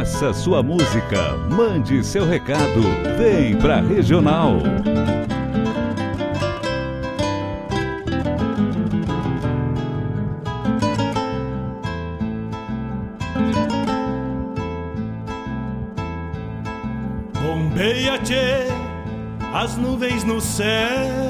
Peça sua música, mande seu recado, vem pra Regional. Bombeia, tchê, as nuvens no céu.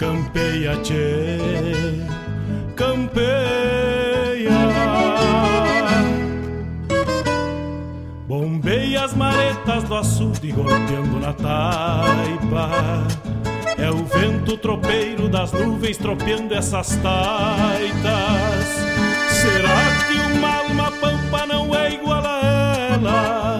Campeia, tchê, campeia. Bombeia as maretas do açude golpeando na taipa. É o vento tropeiro das nuvens tropeando essas taitas. Será que uma alma pampa não é igual a elas?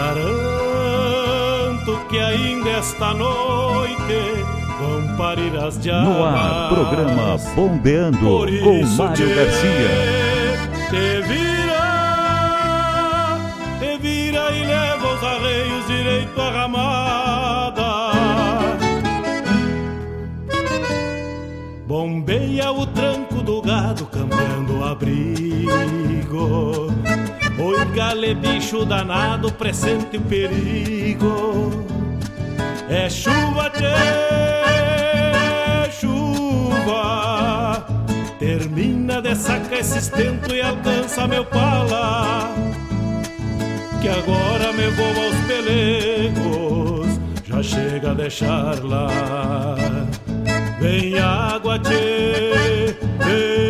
Garanto que ainda esta noite vão parir as diabas. No ar, programa Bombeando com Mário tchê, Garcia. Te vira, te vira e leva os arreios direito à ramada. Bombeia o tranco do gado cambiando o abrigo. Gale bicho danado, pressente o perigo. É chuva, tchê, chuva. Termina de sacar esse estento e alcança meu pala. Que agora me vou aos pelegos, já chega a deixar lá. Vem água, tchê, vem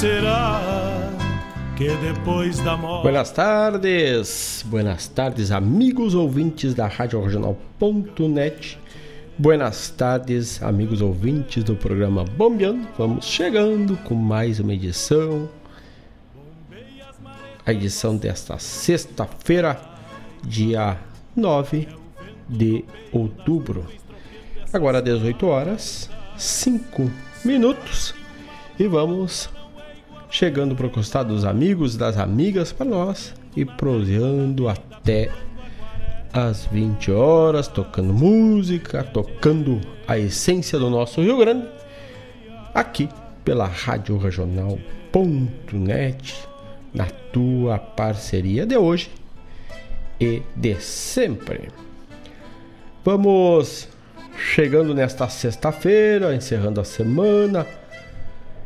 Será que depois da morte. Buenas tardes, buenas tardes, amigos ouvintes da Rádio Regional.net. Buenas tardes, amigos ouvintes do programa Bombeando. Vamos chegando com mais uma edição. A edição desta sexta-feira, dia 9 de outubro. Agora 18 horas, 5 minutos. E vamos chegando para o costado dos amigos, das amigas para nós e proseando até às 20 horas, tocando música, tocando a essência do nosso Rio Grande, aqui pela Rádio Regional.net, na tua parceria de hoje e de sempre. Vamos chegando nesta sexta-feira, encerrando a semana.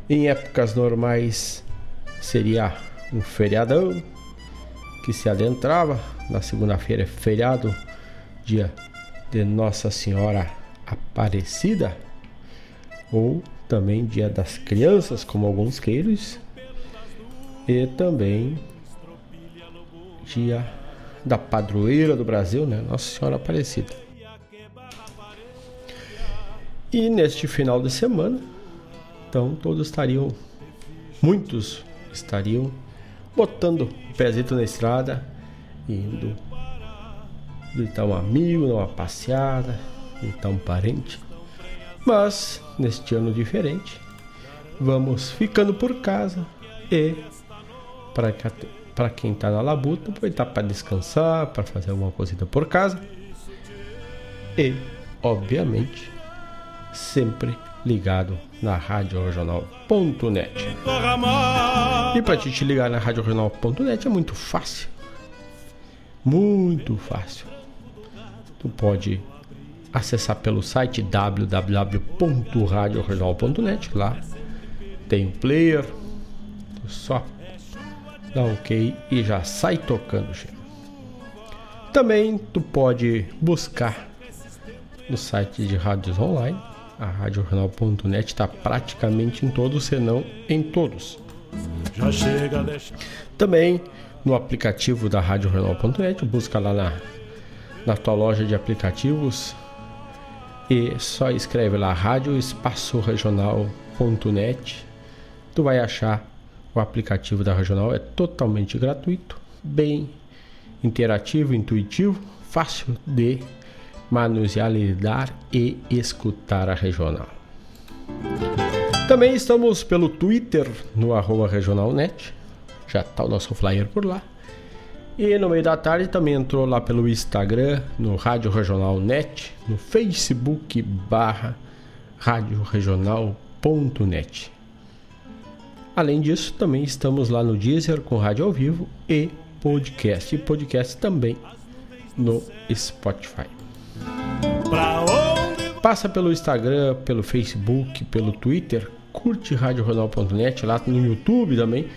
Em épocas normais seria um feriadão, que se adentrava. Na segunda-feira é feriado, dia de Nossa Senhora Aparecida, ou também dia das crianças, como alguns queiros, e também dia da padroeira do Brasil, né? Nossa Senhora Aparecida. E neste final de semana, então todos estariam, muitos estariam botando o pezinho na estrada, indo visitar um amigo, dar uma passeada, visitar um parente. Mas neste ano diferente, vamos ficando por casa e para quem está na labuta, aproveitar para descansar, para fazer alguma coisa por casa. E, obviamente, sempre ligado na Rádio Regional.net. E para te, te ligar na Rádio Regional.net é muito fácil. Muito fácil. Tu pode acessar pelo site www.radioregional.net lá tem um player tu só dá ok e já sai tocando também tu pode buscar no site de rádios online a RadioJornal.net está praticamente em todos, se não em todos. Já chega, deixa. Também no aplicativo da RadioJornal.net, busca lá na, na tua loja de aplicativos e só escreve lá Rádio Espaço Regional.net. Tu vai achar o aplicativo da Regional, é totalmente gratuito, bem interativo, intuitivo, fácil de manusear, lidar e escutar a regional. Também estamos pelo Twitter no arroba regionalnet, já está o nosso flyer por lá. E no meio da tarde também entrou lá pelo Instagram, no Rádio Regional Net, no Facebook barra Rádio Regional.net. Além disso, também estamos lá no Deezer com rádio ao vivo e podcast. E podcast também no Spotify. Passa pelo Instagram, pelo Facebook, pelo Twitter, curte RadioRonal.net, lá no YouTube também.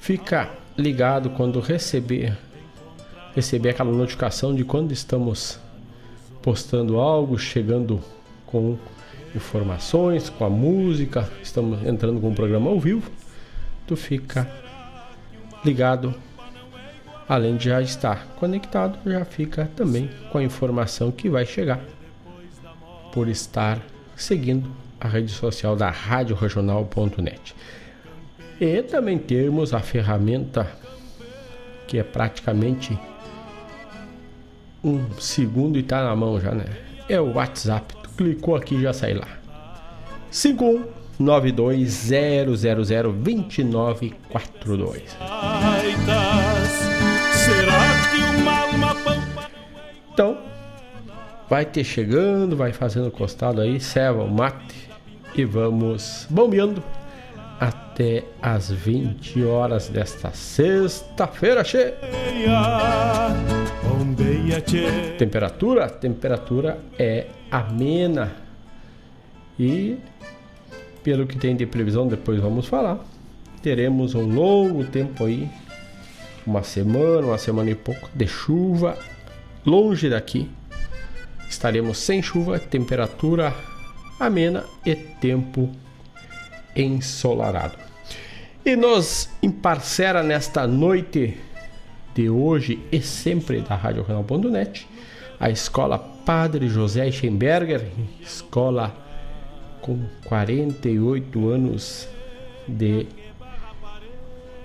Fica ligado quando receber receber aquela notificação de quando estamos postando algo, chegando com informações, com a música, estamos entrando com o programa ao vivo. Tu fica ligado além de já estar conectado, já fica também com a informação que vai chegar por estar seguindo a rede social da Rádio Regional.net. E também temos a ferramenta que é praticamente um segundo e está na mão já, né? É o WhatsApp. Tu clicou aqui já sai lá. 51920002942. Então, vai ter chegando, vai fazendo costado aí, serva o mate e vamos bombeando até as 20 horas desta sexta-feira cheia. Temperatura, temperatura é amena. E pelo que tem de previsão, depois vamos falar. Teremos um longo tempo aí uma semana, uma semana e pouco de chuva longe daqui. Estaremos sem chuva, temperatura amena e tempo ensolarado. E nos emparcera nesta noite de hoje e sempre da Rádio Regional.net a escola Padre José Schemberger, escola com 48 anos de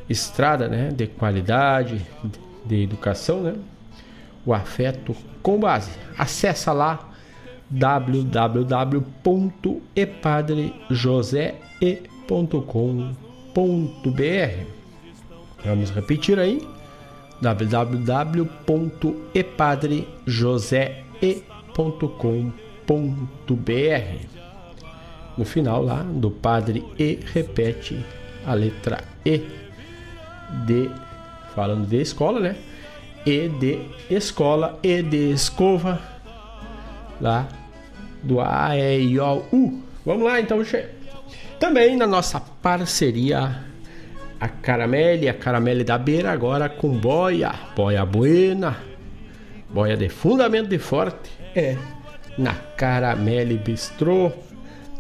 estrada, né, de qualidade, de educação, né? O afeto com base. Acessa lá www.epadrejosee.com.br. Vamos repetir aí www.epadrejosee.com.br. No final lá do Padre E repete a letra E de falando de escola, né? E de escola, E de escova lá do A E I O U. Vamos lá então, che... também na nossa parceria a Caramelle, a Caramelle da Beira agora com boia, boia buena, boia de fundamento de forte, é na Caramelle Bistrô,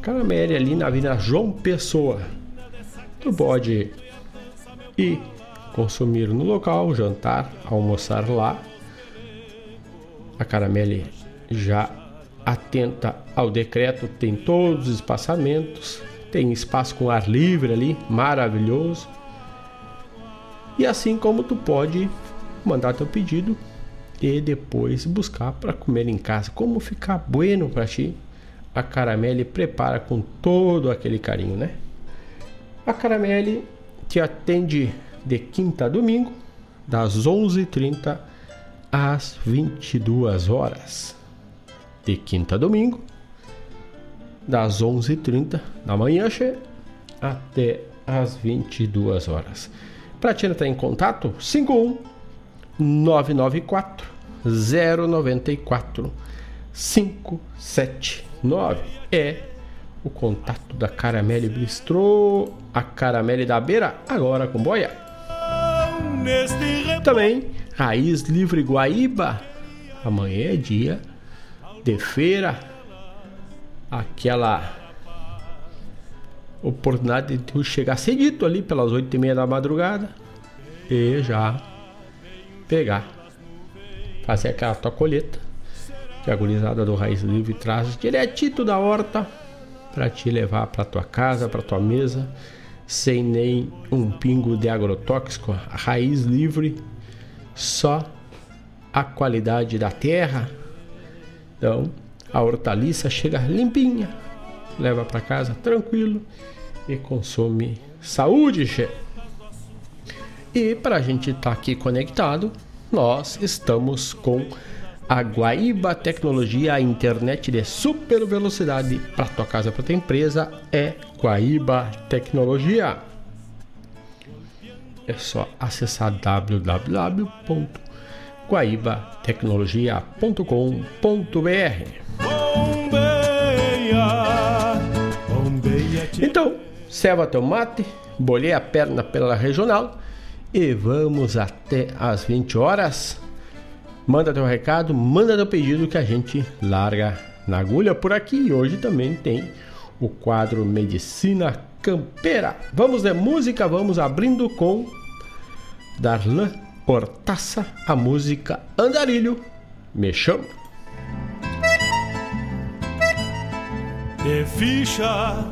Caramelle ali na Avenida João Pessoa. Tu pode ir consumir no local, jantar, almoçar lá. A Caramelle já atenta ao decreto, tem todos os espaçamentos, tem espaço com ar livre ali, maravilhoso. E assim como tu pode mandar teu pedido e depois buscar para comer em casa, como ficar bueno para ti, a Caramelle prepara com todo aquele carinho, né? A Caramelle te atende de quinta a domingo, das 11h30 às 22 horas. De quinta a domingo, das 11h30 da manhã até às 22 horas. Para te entrar em contato, 51 994 094 579 é o contato da Caramelle Bistrô, a Caramelle da Beira, agora com boia. Também Raiz Livre Guaíba. Amanhã é dia de feira. Aquela oportunidade de tu chegar cedito ali pelas oito e meia da madrugada e já pegar, fazer aquela tua colheita que a do Raiz Livre traz diretito da horta para te levar para tua casa, para tua mesa sem nem um pingo de agrotóxico, a raiz livre, só a qualidade da terra. Então, a hortaliça chega limpinha, leva para casa tranquilo e consome saúde, che. E para a gente estar tá aqui conectado, nós estamos com a Guaíba Tecnologia, a internet de super velocidade para tua casa, para tua empresa é Guaíba Tecnologia. É só acessar www.guaibatecnologia.com.br. Então, serva teu mate, bolhei a perna pela regional e vamos até às 20 horas Manda teu recado, manda teu pedido que a gente larga na agulha por aqui. E hoje também tem o quadro Medicina Campeira. Vamos de música, vamos abrindo com Darlan Hortaça, a música Andarilho. Me chama. De ficha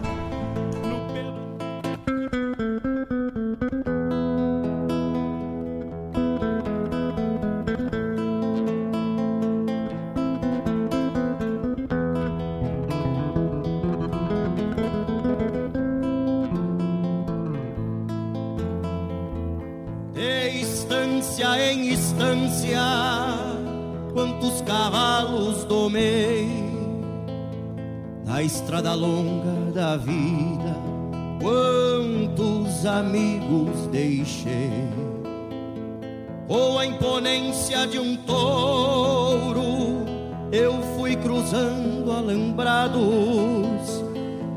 estrada longa da vida, quantos amigos deixei. Com a imponência de um touro, eu fui cruzando alambrados,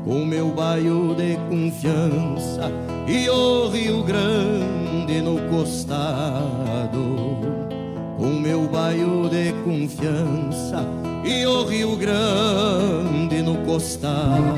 com meu baio de confiança e o Rio Grande no costado. Com meu baio de confiança e o Rio Grande no costado.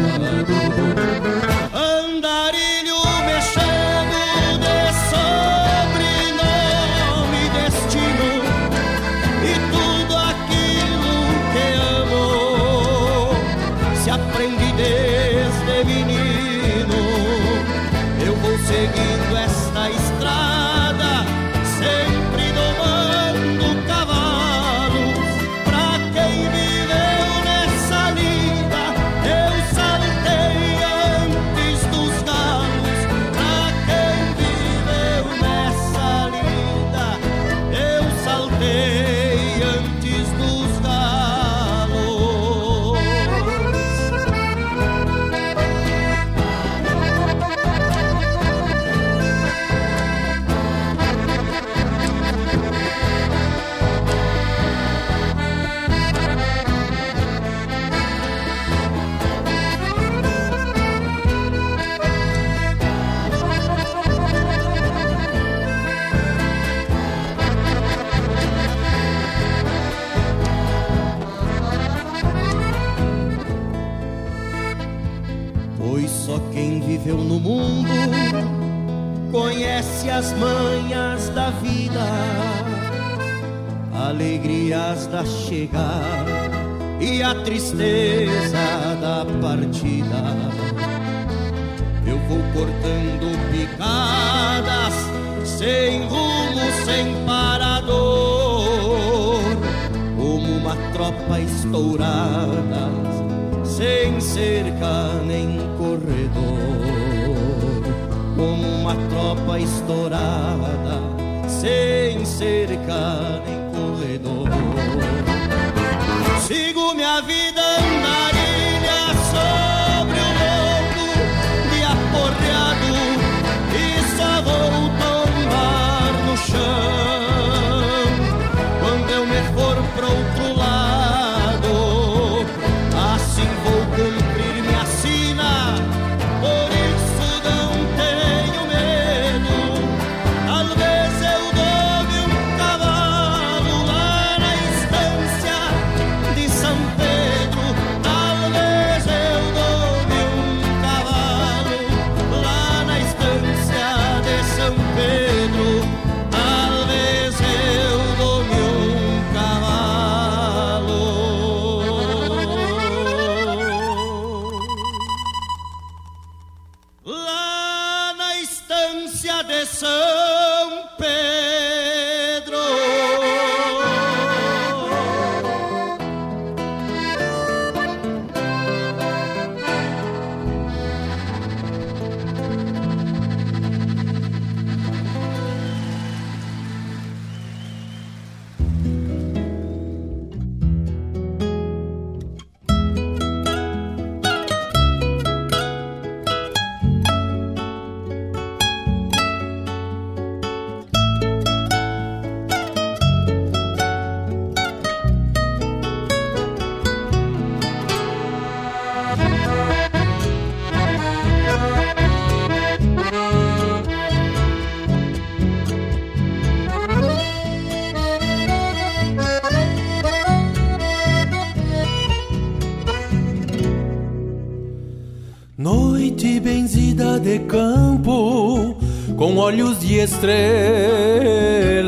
Estrela.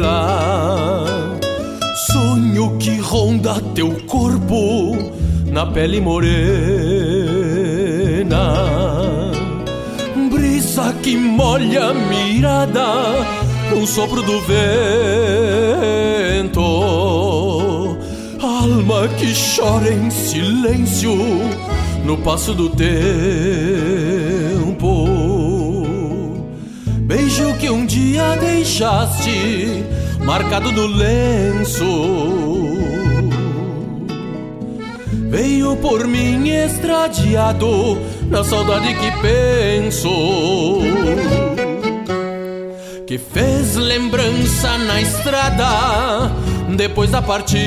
Sonho que ronda teu corpo na pele morena. Brisa que molha a mirada num sopro do vento. Alma que chora em silêncio no passo do tempo. Um dia deixaste marcado no lenço. Veio por mim estradiado na saudade que penso. Que fez lembrança na estrada depois da partida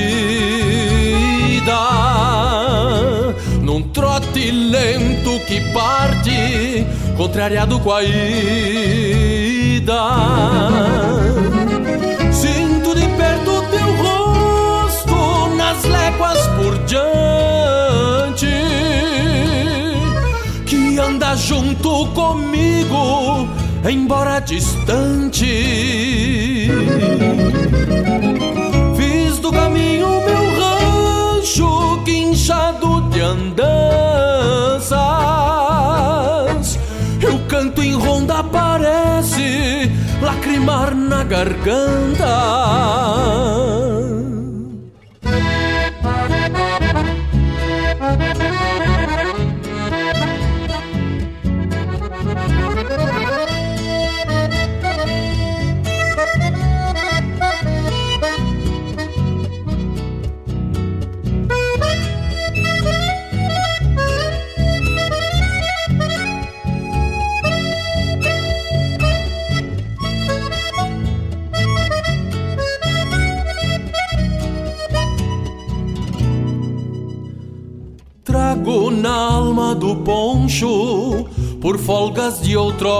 num trote lento que parte, contrariado com a ida. Sinto de perto teu rosto nas léguas por diante, que anda junto comigo, embora distante. Fiz do caminho meu rancho guinchado de andanças canto em ronda parece lacrimar na garganta. Por folgas de outrora.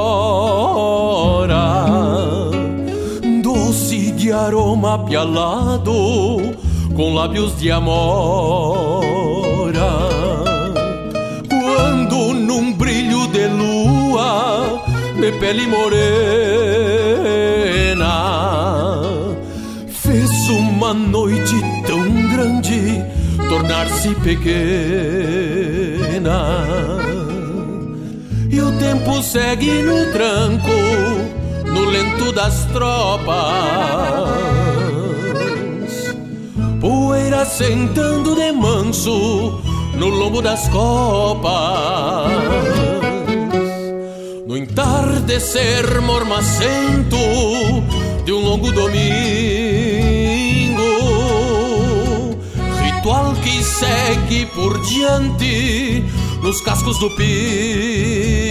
Doce de aroma pialado com lábios de amora. Quando num brilho de lua de pele morena fez uma noite tão grande tornar-se pequena. O tempo segue no tranco, no lento das tropas. Poeira sentando de manso no lombo das copas. No entardecer mormacento de um longo domingo ritual que segue por diante nos cascos do pingo.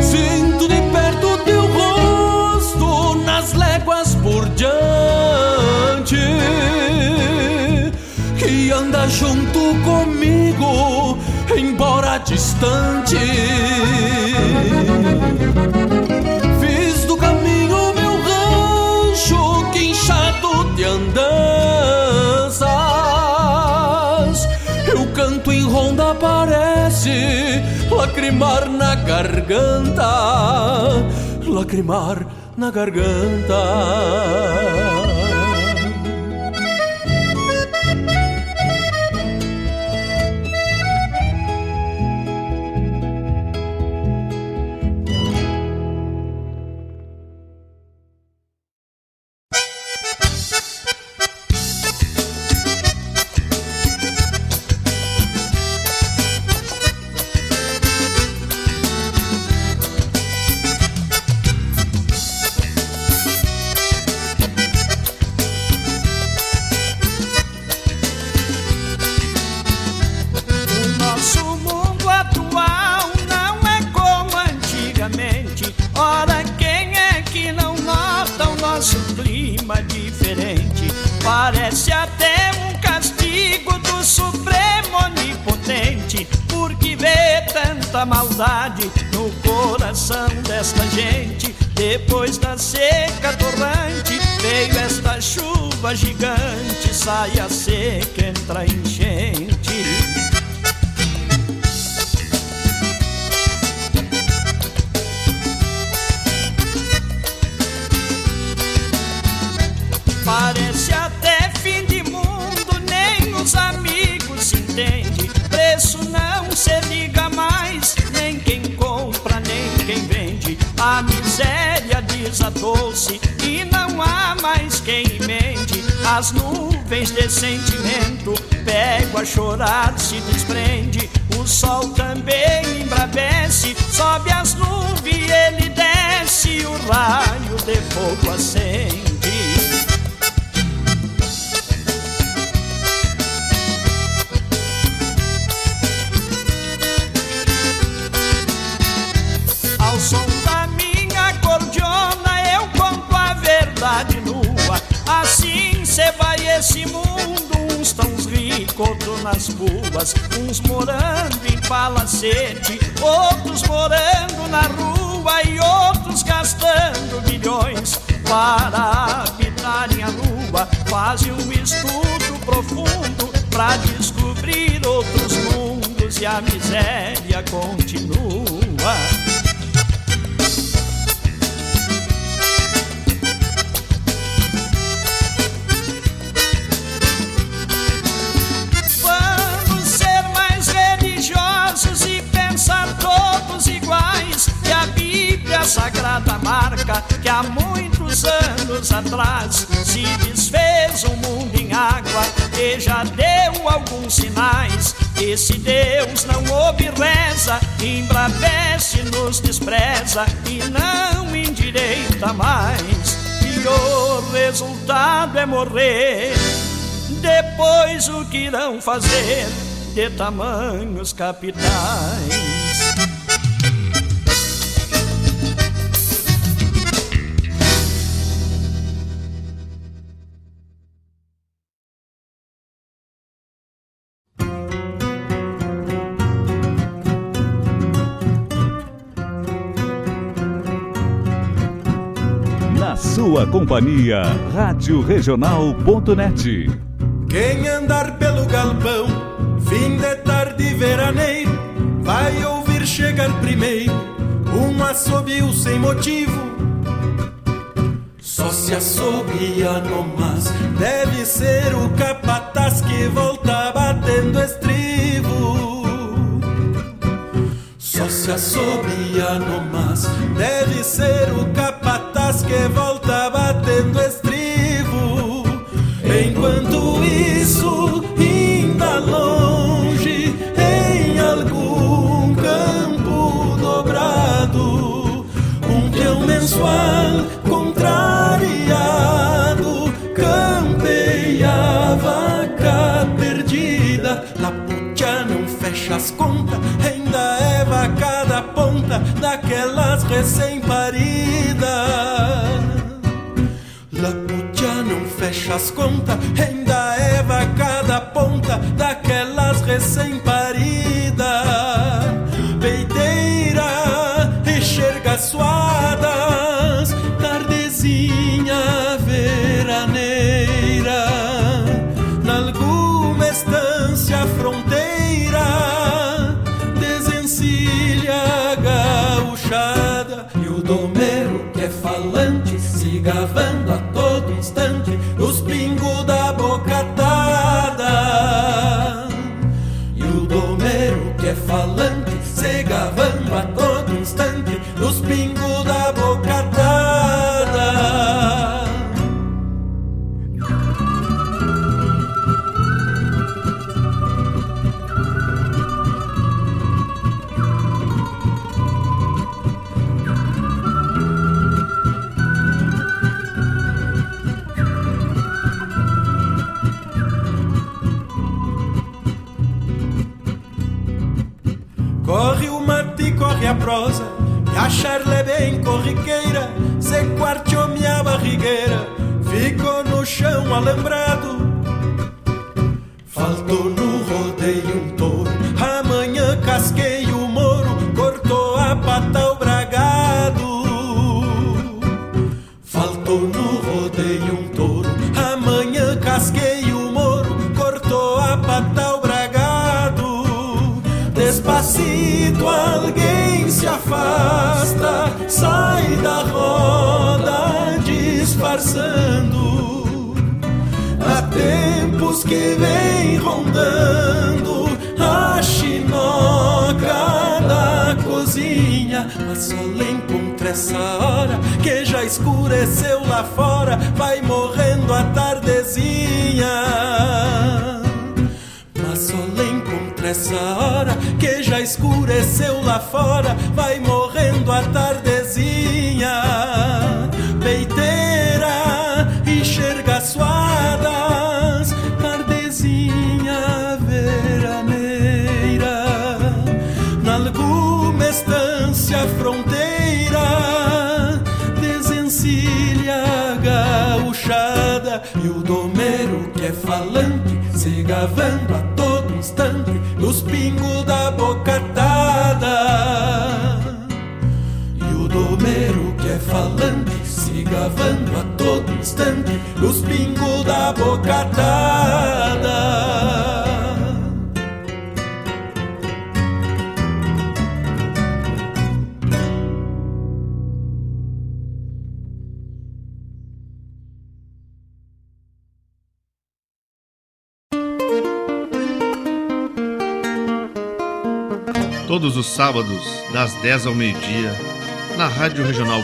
Sinto de perto teu rosto nas léguas por diante, que anda junto comigo, embora distante. Fiz do caminho meu rancho, quinchado de andanças. Lacrimar na garganta, lacrimar na garganta. E não há mais quem emende. As nuvens de sentimento pego a chorar, se desprende. O sol também embravece, sobe as nuvens, ele desce, o raio de fogo acende. Vai esse mundo, uns tão ricos, outros nas ruas, uns morando em palacete, outros morando na rua e outros gastando milhões para habitarem a lua. Fazem um estudo profundo para descobrir outros mundos e a miséria continua. A sagrada marca que há muitos anos atrás se desfez o mundo em água e já deu alguns sinais. Esse Deus não ouve reza, embravece, nos despreza e não endireita mais. O resultado é morrer. Depois o que irão fazer de tamanhos capitais? Sua companhia, Rádio Regional.net. Quem andar pelo galpão, fim de tarde veraneiro, vai ouvir chegar primeiro um assobio sem motivo. Só se assobia no mas, deve ser o capataz que volta batendo estribo. Só se assobia no mas, deve ser o capataz que volta batendo estribo. Enquanto isso, ainda longe, em algum campo dobrado, um peão mensual contrariado campeia vaca perdida. Lapucha não fecha as contas, ainda é vaca da ponta daquelas recém-paridas fecha as contas, ainda é vaca da ponta daquelas recém-paridas. Peiteira, enxerga suadas, tardezinha veraneira, nalguma estância fronteira, desencilha gauchada e o domero que é falante se gavando a todo instante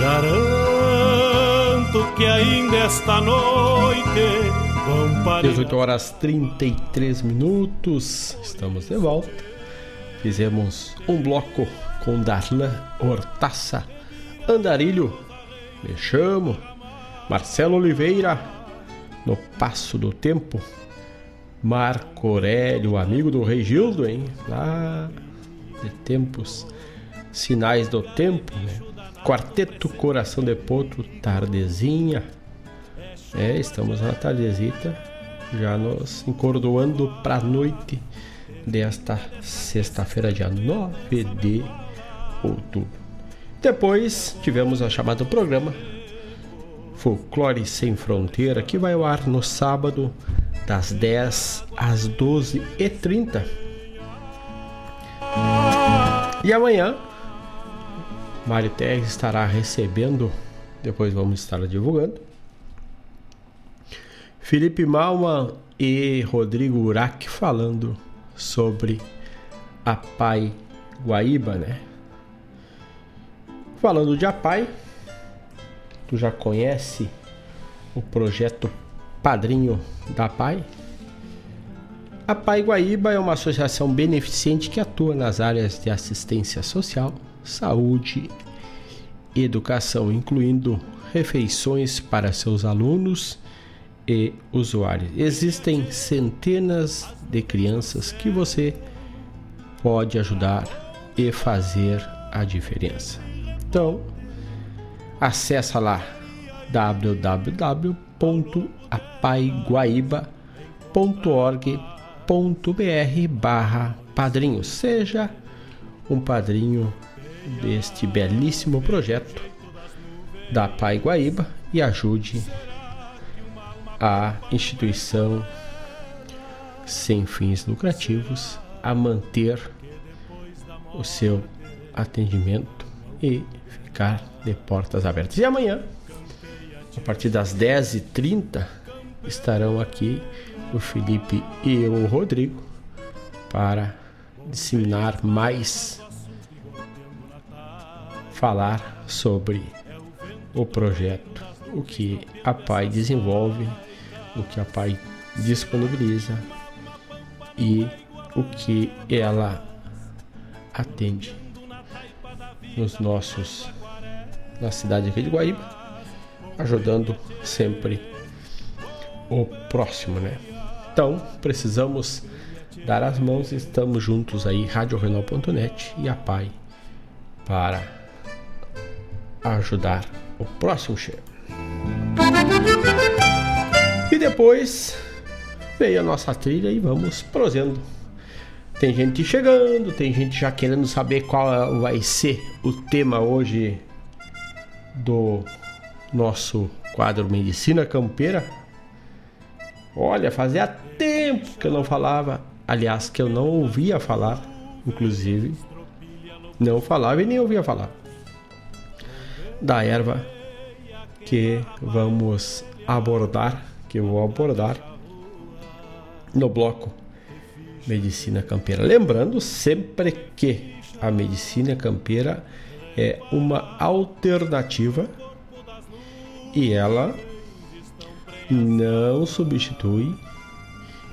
Garanto que ainda esta noite vão parar. 18 horas 33 minutos, estamos de volta. Fizemos um bloco com Darlan Hortaça, Andarilho, me chamo, Marcelo Oliveira, no Passo do Tempo, Marco Aurélio, amigo do Rei Gildo, hein? Lá de tempos, sinais do tempo, né? Quarteto Coração de Potro, Tardezinha. É, estamos na tardezita, já nos encordoando para a noite desta sexta-feira, dia 9 de outubro. Depois tivemos a chamada do programa Folclore Sem Fronteira, que vai ao ar no sábado, das 10 às 12h30. E amanhã Terres estará recebendo, depois vamos estar divulgando. Felipe Malma e Rodrigo Urac falando sobre a Pai Guaíba, né? Falando de Apai, tu já conhece o projeto Padrinho da Pai? A Pai Guaíba é uma associação beneficente que atua nas áreas de assistência social, saúde, educação, incluindo refeições para seus alunos e usuários. Existem centenas de crianças que você pode ajudar e fazer a diferença. Então, acessa lá www.apaiguaíba.org.br barra padrinho. Seja um padrinho deste belíssimo projeto da Pai Guaíba e ajude a instituição sem fins lucrativos a manter o seu atendimento e ficar de portas abertas. E amanhã, a partir das 10h30, estarão aqui o Felipe e o Rodrigo para disseminar mais, falar sobre o projeto, o que a PAI desenvolve, o que a PAI disponibiliza e o que ela atende nos nossos na cidade aqui de Guaíba, ajudando sempre o próximo, né? Então, precisamos dar as mãos, estamos juntos aí, radiorenal.net e a PAI para ajudar o próximo chefe. E depois veio a nossa trilha e vamos prosendo. Tem gente chegando, tem gente já querendo saber qual vai ser o tema hoje do nosso quadro Medicina Campeira. Olha, fazia tempo que eu não falava, aliás, que eu não ouvia falar, inclusive, não falava e nem ouvia falar da erva que vamos abordar, que eu vou abordar no bloco Medicina Campeira. Lembrando sempre que a medicina campeira é uma alternativa e ela não substitui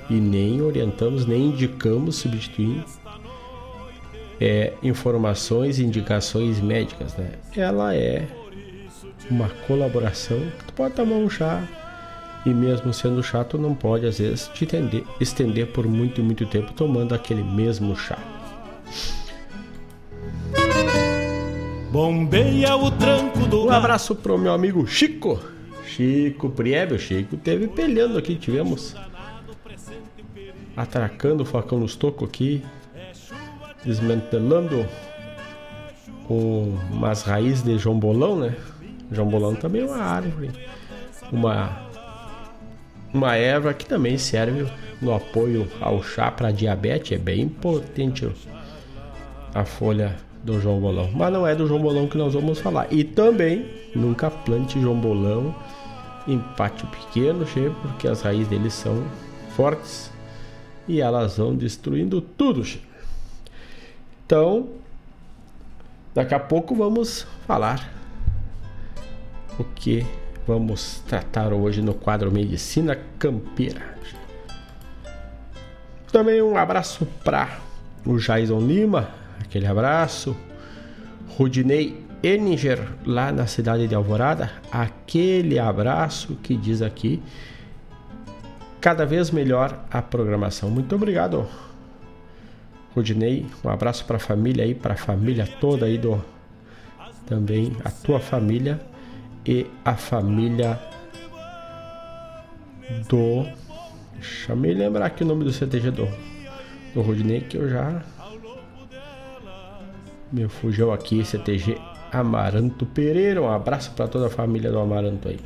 e nem orientamos, nem indicamos substituir é, informações e indicações médicas. Né? Ela é uma colaboração. Tu pode tomar um chá e mesmo sendo chato não pode às vezes te estender, estender por muito e muito tempo tomando aquele mesmo chá. Bombeia o tranco do Um abraço pro meu amigo Chico. Chico Priebe, o Chico teve peleando aqui, tivemos atracando o facão nos tocos aqui, desmantelando umas raízes de jombolão, né? Jombolão também é uma árvore, uma uma erva que também serve no apoio ao chá para diabetes, é bem potente a folha do jombolão, mas não é do jombolão que nós vamos falar. E também nunca plante jombolão em pátio pequeno, cheio, porque as raízes deles são fortes e elas vão destruindo tudo. Cheio. Então, daqui a pouco vamos falar o que vamos tratar hoje no quadro Medicina Campeira. Também um abraço para o Jaison Lima, aquele abraço. Rudinei Eninger, lá na cidade de Alvorada, aquele abraço que diz aqui. Cada vez melhor a programação. Muito obrigado, Rudinei. Um abraço para a família aí, para a família toda aí do. Também a tua família e a família do. Deixa eu me lembrar aqui o nome do CTG do, do Rudinei que eu já. Me fugiu aqui, CTG Amaranto Pereira. Um abraço para toda a família do Amaranto aí.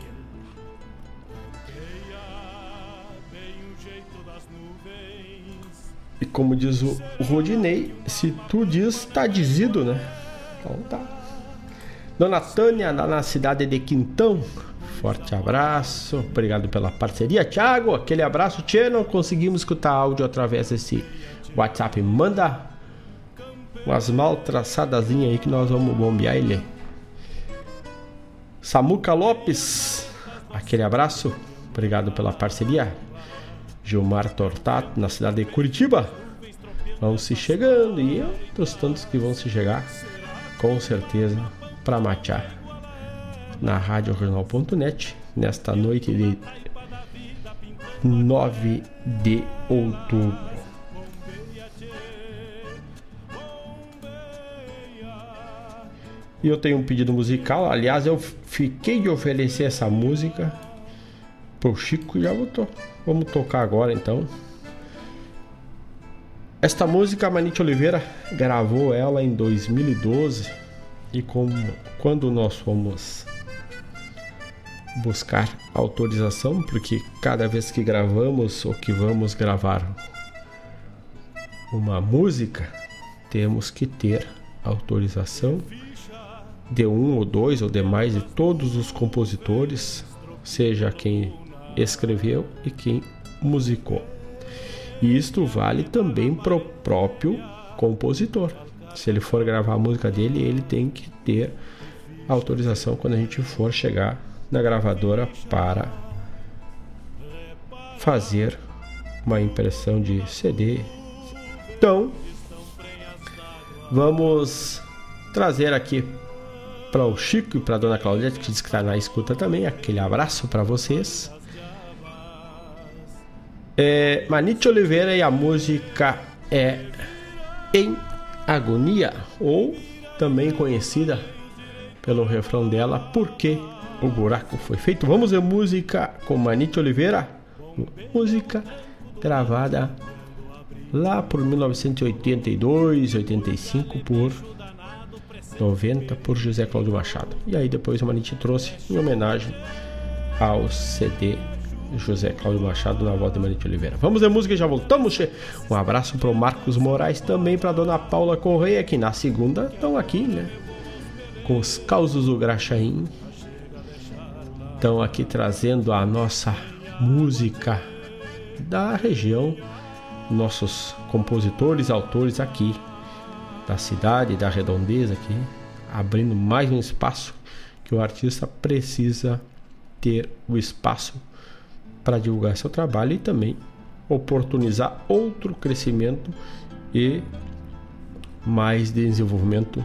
Como diz o Rodinei, se tu diz, tá dizido, né? Então tá. Dona Tânia, lá na cidade de Quintão. Forte abraço, obrigado pela parceria. Thiago, aquele abraço. Tchê, não conseguimos escutar áudio através desse WhatsApp. Manda umas mal traçadas aí que nós vamos bombear ele. Samuca Lopes, aquele abraço. Obrigado pela parceria. Gilmar Tortato, na cidade de Curitiba. Vão se chegando e outros tantos que vão se chegar, com certeza, para matear na Rádio Regional.net nesta noite de 9 de outubro. E eu tenho um pedido musical. Aliás, eu fiquei de oferecer essa música pro Chico e já voltou. Vamos tocar agora então. Esta música a Manite Oliveira gravou ela em 2012 e como quando nós fomos buscar autorização, porque cada vez que gravamos ou que vamos gravar uma música, temos que ter autorização de um ou dois ou demais de todos os compositores, seja quem escreveu e quem musicou. E isto vale também para o próprio compositor. Se ele for gravar a música dele, ele tem que ter autorização quando a gente for chegar na gravadora para fazer uma impressão de CD. Então, vamos trazer aqui para o Chico e para a dona Cláudia, que diz que está na escuta também. Aquele abraço para vocês. É, Manite Oliveira e a música é Em Agonia, ou também conhecida pelo refrão dela, Porque o Buraco Foi Feito. Vamos ver música com Manite Oliveira, música gravada lá por 1982, 85 por 90 por José Cláudio Machado. E aí depois o Manite trouxe em homenagem ao CD José Cláudio Machado na voz de Manite Oliveira. Vamos ver música e já voltamos. Che. Um abraço para o Marcos Moraes, também para dona Paula Correia, que na segunda estão aqui, né? Com os causos do Graxaim. Estão aqui trazendo a nossa música da região, nossos compositores, autores aqui da cidade, da redondeza aqui, abrindo mais um espaço que o artista precisa ter o espaço para divulgar seu trabalho e também oportunizar outro crescimento e mais desenvolvimento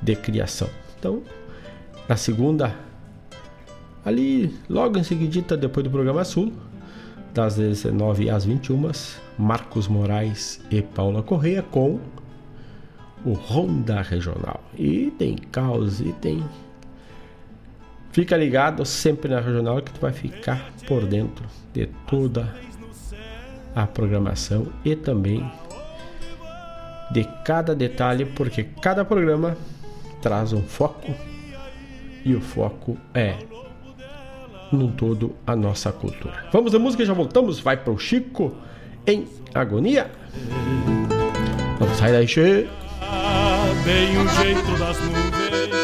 de criação. Então, na segunda, ali logo em seguida, depois do programa Sul, das 19 às 21, Marcos Moraes e Paula Correia com o Ronda Regional. E tem caos e tem Fica ligado sempre na regional que tu vai ficar por dentro de toda a programação e também de cada detalhe, porque cada programa traz um foco e o foco é num todo a nossa cultura. Vamos à música, já voltamos. Vai pro Chico em agonia. Vamos sair daí, che. Bem o jeito das nuvens.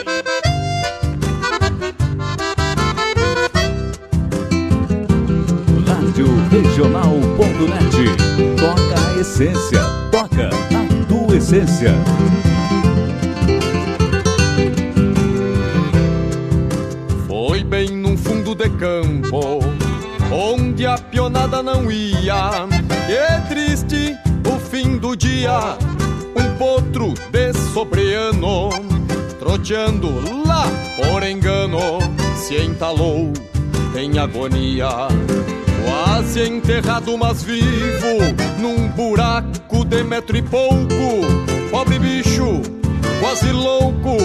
Regional.net. Toca a essência. Toca a tua essência. Foi bem num fundo de campo, onde a pionada não ia. E triste o fim do dia, um potro de sobreano, troteando lá por engano, se entalou em agonia. Quase enterrado, mas vivo, num buraco de metro e pouco. Pobre bicho, quase louco,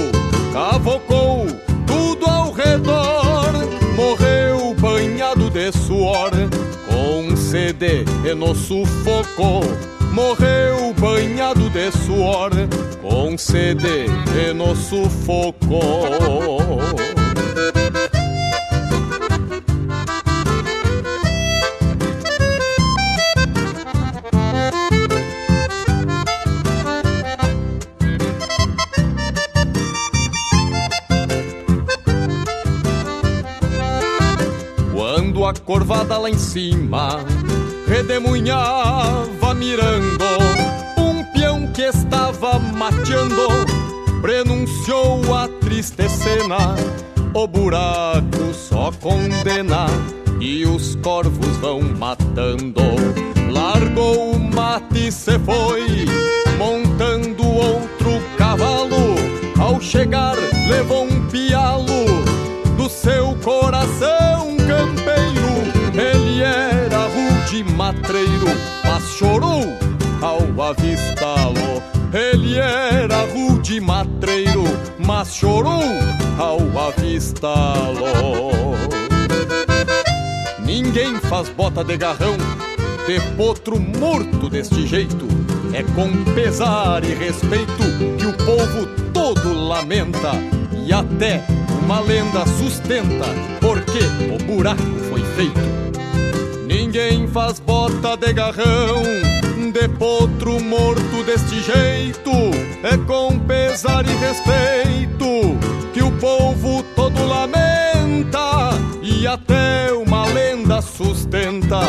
cavocou tudo ao redor. Morreu banhado de suor, com sede e no sufoco. Morreu banhado de suor, com sede e no sufoco. Corvada lá em cima redemunhava mirando um peão que estava mateando, prenunciou a triste cena. O buraco só condena e os corvos vão matando. Largou o mate e se foi, montando outro cavalo. Ao chegar, levou um pialo do chorou ao avistá-lo. Ele era rude matreiro, mas chorou ao avistá-lo. Ninguém faz bota de garrão de potro morto deste jeito. É com pesar e respeito que o povo todo lamenta e até uma lenda sustenta porque o buraco foi feito. Ninguém faz bota de garrão de potro morto deste jeito. É com pesar e respeito que o povo todo lamenta e até uma lenda sustenta.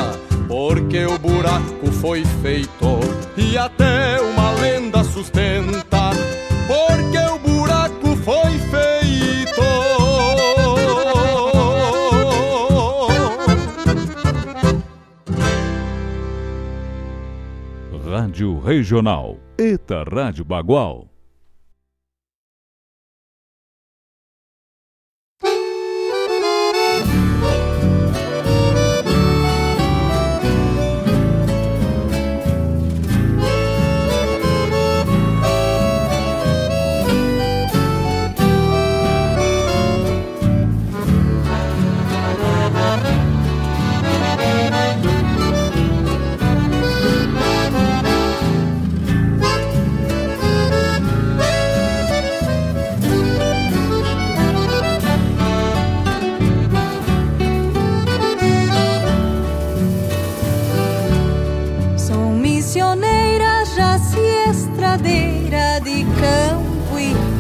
Porque o buraco foi feito e até uma lenda sustenta. Porque o Rádio Regional. Eta Rádio Bagual.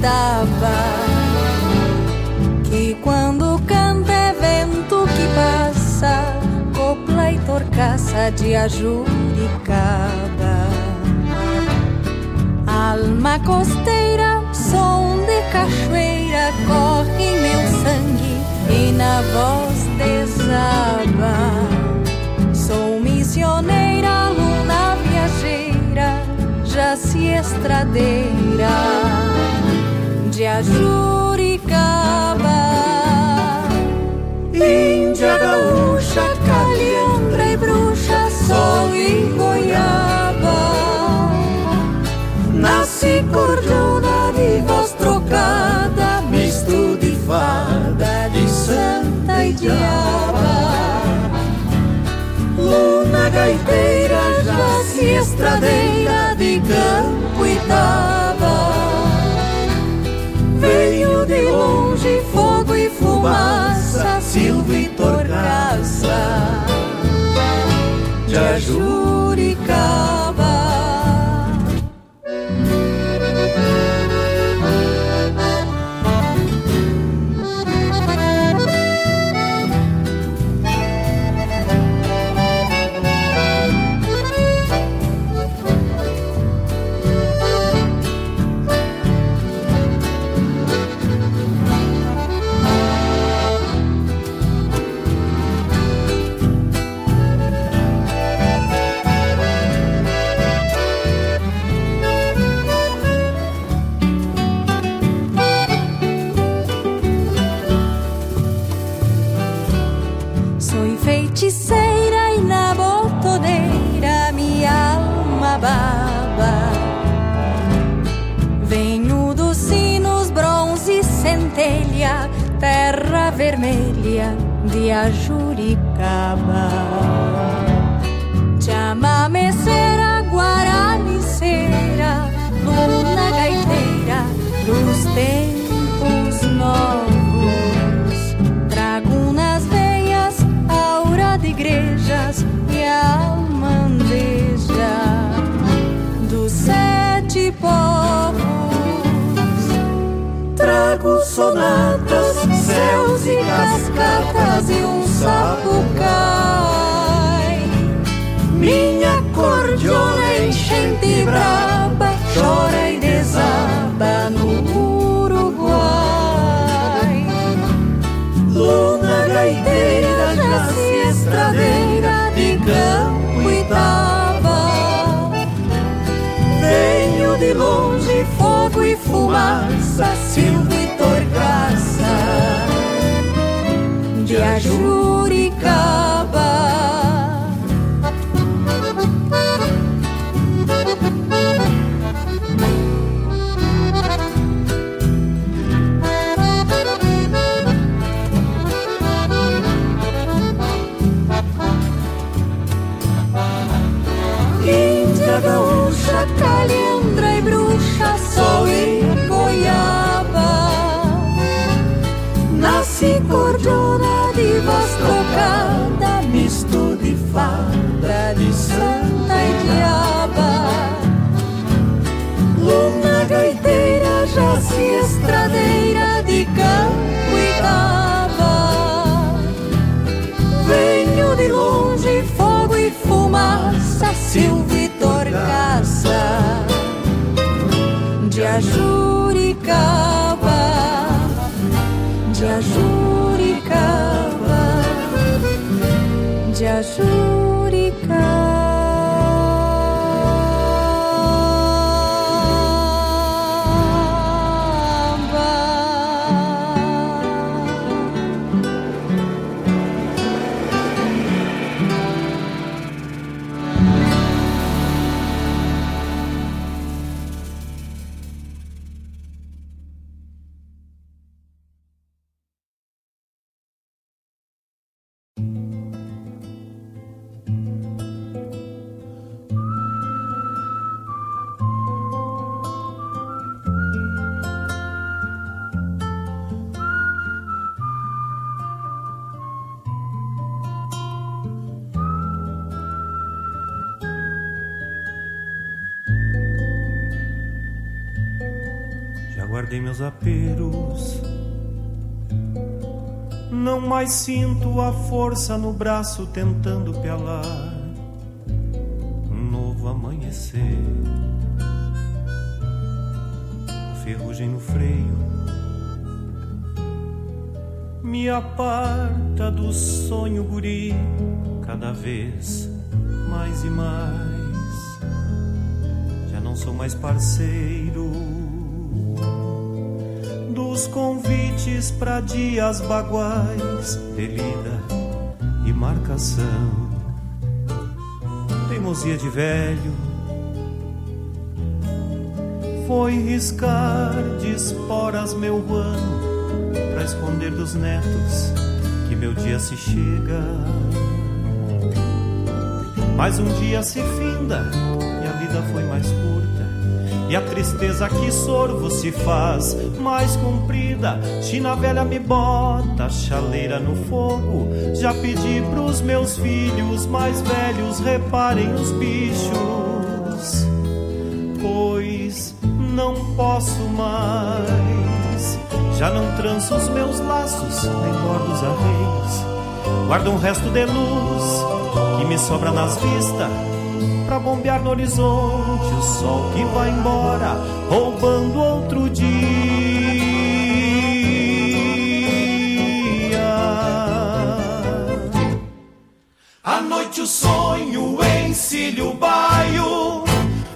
Taba. Que quando canta é vento que passa, copla e torcaça de ajuricaba. Alma costeira, som de cachoeira, corre meu sangue e na voz desaba. Sou missioneira, luna viajeira, jaci estradeira de Ajuricaba. Índia gaúcha, calhandra e bruxa, sol e goiaba. Nasci cordiona de voz trocada, misto de fada, de santa e diaba. Luna gaiteira, jaci estradeira de campo e taba. Silva e torcaça de Ajuricaba. De Ajuricaba. Chamameceira, guaraniceira, luna gaiteira dos tempos novos. Trago nas veias aura de igrejas e almandeja dos sete povos. Trago sonatas, sapucai. Minha cordiona enchente braba chora e desaba no Uruguai. Luna gaiteira, jaci estradeira de campo e taba. Venho de longe, fogo e fumaça, silva e torcaça de Ajuricaba. Se estradeira de campo cava. Venho de longe, fogo e fumaça, Silvio Sinto a força no braço tentando pelar um novo amanhecer. Ferrugem no freio me aparta do sonho guri cada vez mais e mais. Já não sou mais parceiro os convites para dias baguais de lida e marcação. Teimosia de velho foi riscar de esporas meu ano para esconder dos netos que meu dia se chega. Mas um dia se finda e a vida foi mais curta e a tristeza que sorvo se faz mais comprida. China velha me bota chaleira no fogo. Já pedi pros meus filhos mais velhos reparem os bichos, pois não posso mais. Já não tranço os meus laços, nem bordo os arreios. Guardo um resto de luz que me sobra nas vistas pra bombear no horizonte o sol que vai embora, roubando outro dia. O sonho encilha o baio,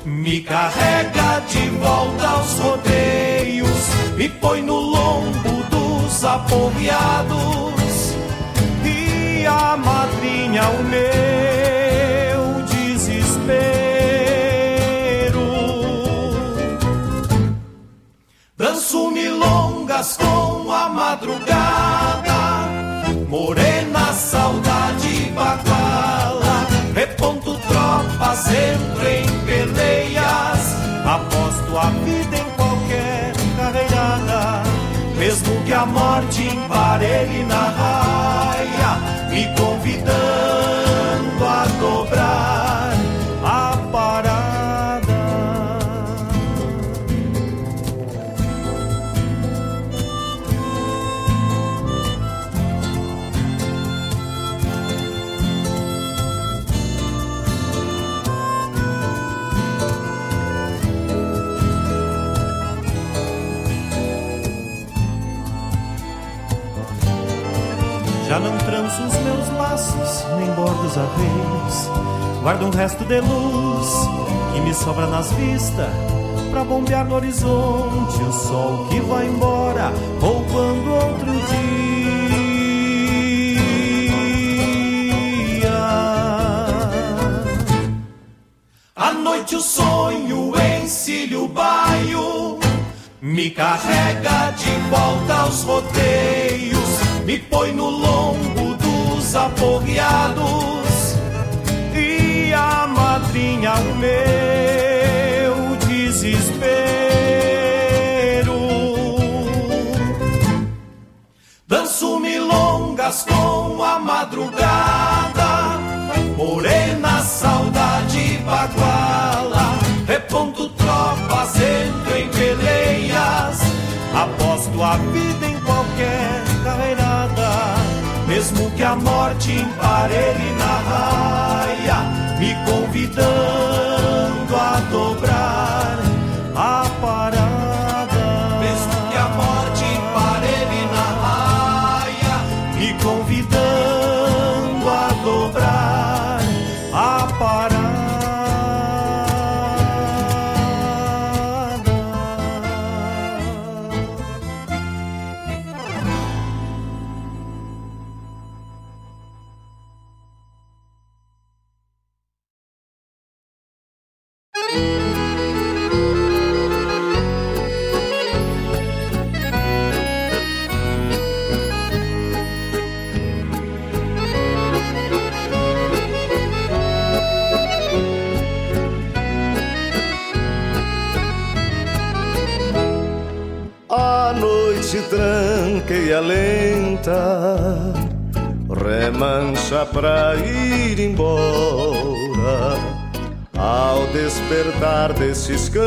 me carrega de volta aos rodeios, me põe no lombo dos aporreados e a madrinha o meu Danço milongas com a madrugada, morena saudade baguala. Entro em peleias, aposto a vida em qualquer carreirada. Mesmo que a morte emparelhe na raia, me convidando tranço os meus laços, nem bordo os arreios. Guardo um resto de luz que me sobra nas vistas. Pra bombear no horizonte o sol que vai embora, roubando outro dia. À noite o sonho encilha o baio, me carrega de volta aos rodeios me põe no lombo aporreados e a madrinha o meu desespero. Danço milongas com a madrugada, morena saudade baguala, repondo tropas, entro em peleias, aposto a vida em mesmo que a morte emparelhe na raia, me convidando a dobrar a tranqueia lenta, remancha pra ir embora. Ao despertar desses campos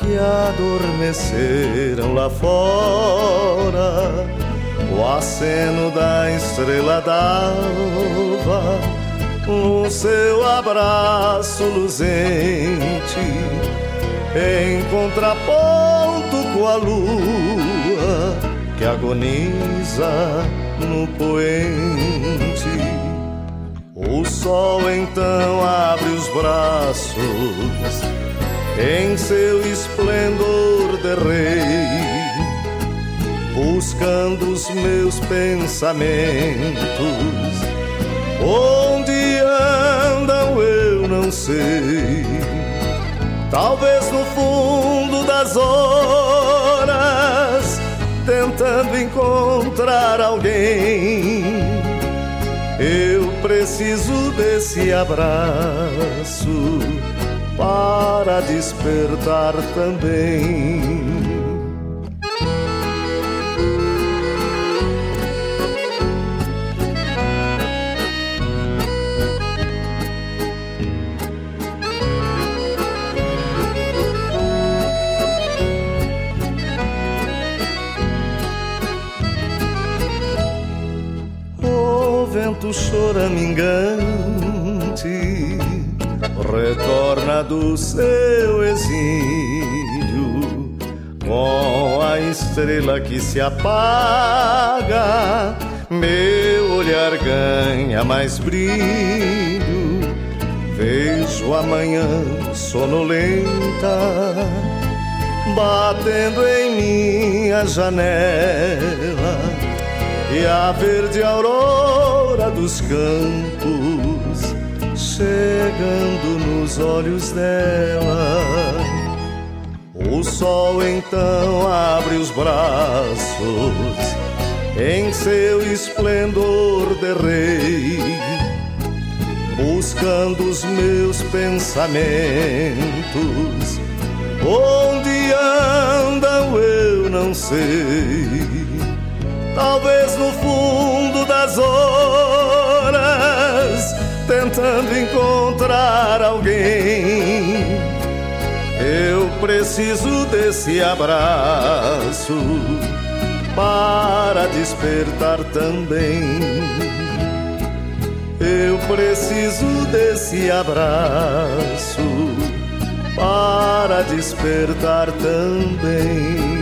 que adormeceram lá fora, o aceno da estrela d'alva, no seu abraço luzente em contraponto com a lua que agoniza no poente. O sol então abre os braços em seu esplendor de rei, buscando os meus pensamentos. Onde andam eu não sei. Talvez no fundo das horas, tentando encontrar alguém. Eu preciso desse abraço para despertar também. Choramingante retorna do seu exílio com a estrela que se apaga. Meu olhar ganha mais brilho. Vejo a manhã sonolenta batendo em minha janela e a verde aurora dos campos chegando nos olhos dela. O sol então abre os braços em seu esplendor de rei, buscando os meus pensamentos. Onde andam eu não sei. Talvez no fundo das horas, tentando encontrar alguém. Eu preciso desse abraço para despertar também. Eu preciso desse abraço para despertar também.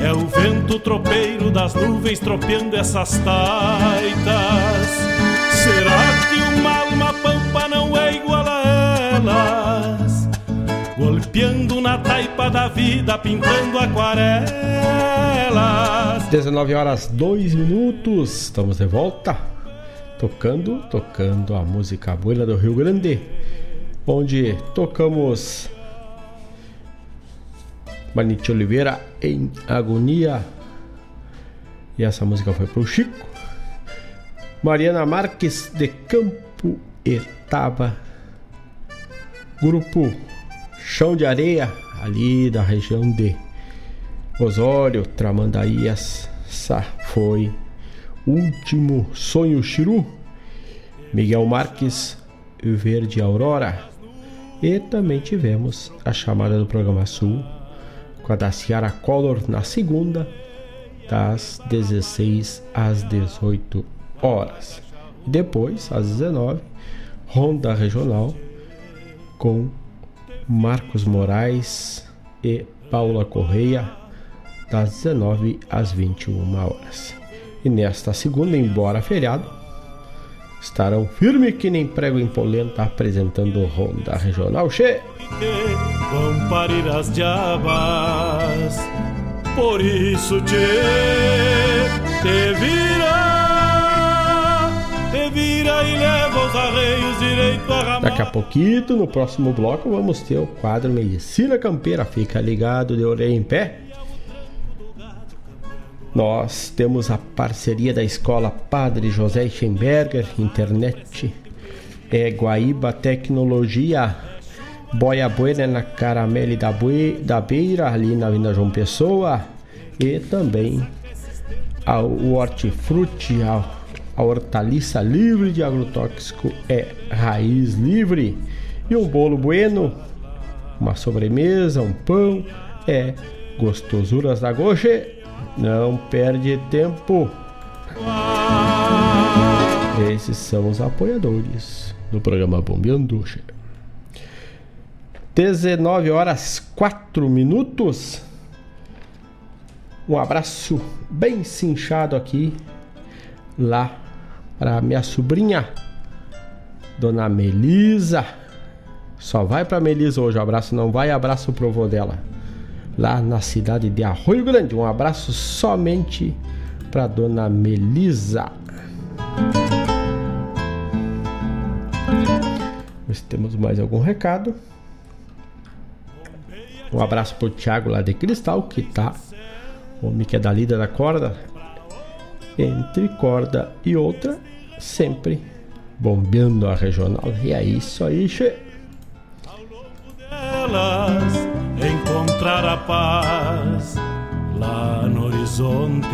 é o vento tropeiro das nuvens tropeando essas taitas. Será que uma alma pampa não é igual a elas? Golpeando na taipa da vida, pintando aquarelas. 19 horas 2 minutos, estamos de volta. Tocando, tocando a música Abuela do Rio Grande, onde tocamos Manite Oliveira em Agonia. E essa música foi pro Chico. Mariana Marques de Campo Etaba. Grupo Chão de Areia, ali da região de Osório, Tramandaías. Essa foi Último Sonho Chiru. Miguel Marques, Verde Aurora. E também tivemos a chamada do programa Sul com a da Ciara Collor na segunda, das 16 às 18 horas. Depois, às 19, Ronda Regional com Marcos Moraes e Paula Correia, das 19 às 21 horas. E nesta segunda, embora feriado, estarão firme que nem prego em polenta apresentando Ronda Regional. Che! Vão parir as diabas, por isso te, te vira, te vira e leva os arreios direito a ramar. Daqui a pouquinho, no próximo bloco, vamos ter o quadro Medicina Campeira. Fica ligado de orelha em pé nós temos a parceria da escola Padre José Schemberger, internet, é Guaíba Tecnologia, Boia Buena na Caramelle da, Bue, da Beira, ali na Avenida João Pessoa, e também o hortifruti, a, a hortaliça livre de agrotóxico é raiz livre, e um bolo bueno, uma sobremesa, um pão, é gostosuras da Goche não perde tempo. Esses são os apoiadores do programa Bombeando. 19 horas 4 minutos. Um abraço bem cinchado aqui lá para minha sobrinha, Dona Melisa. Só vai para Melisa hoje, o abraço não vai, abraço pro vô dela lá na cidade de Arroio Grande. Um abraço somente para dona Melisa. Se temos mais algum recado. Um abraço pro Thiago lá de Cristal, que tá. Homem que é da lida da corda. Entre corda e outra, sempre bombeando a regional. E é isso aí, che encontrar a paz lá no horizonte.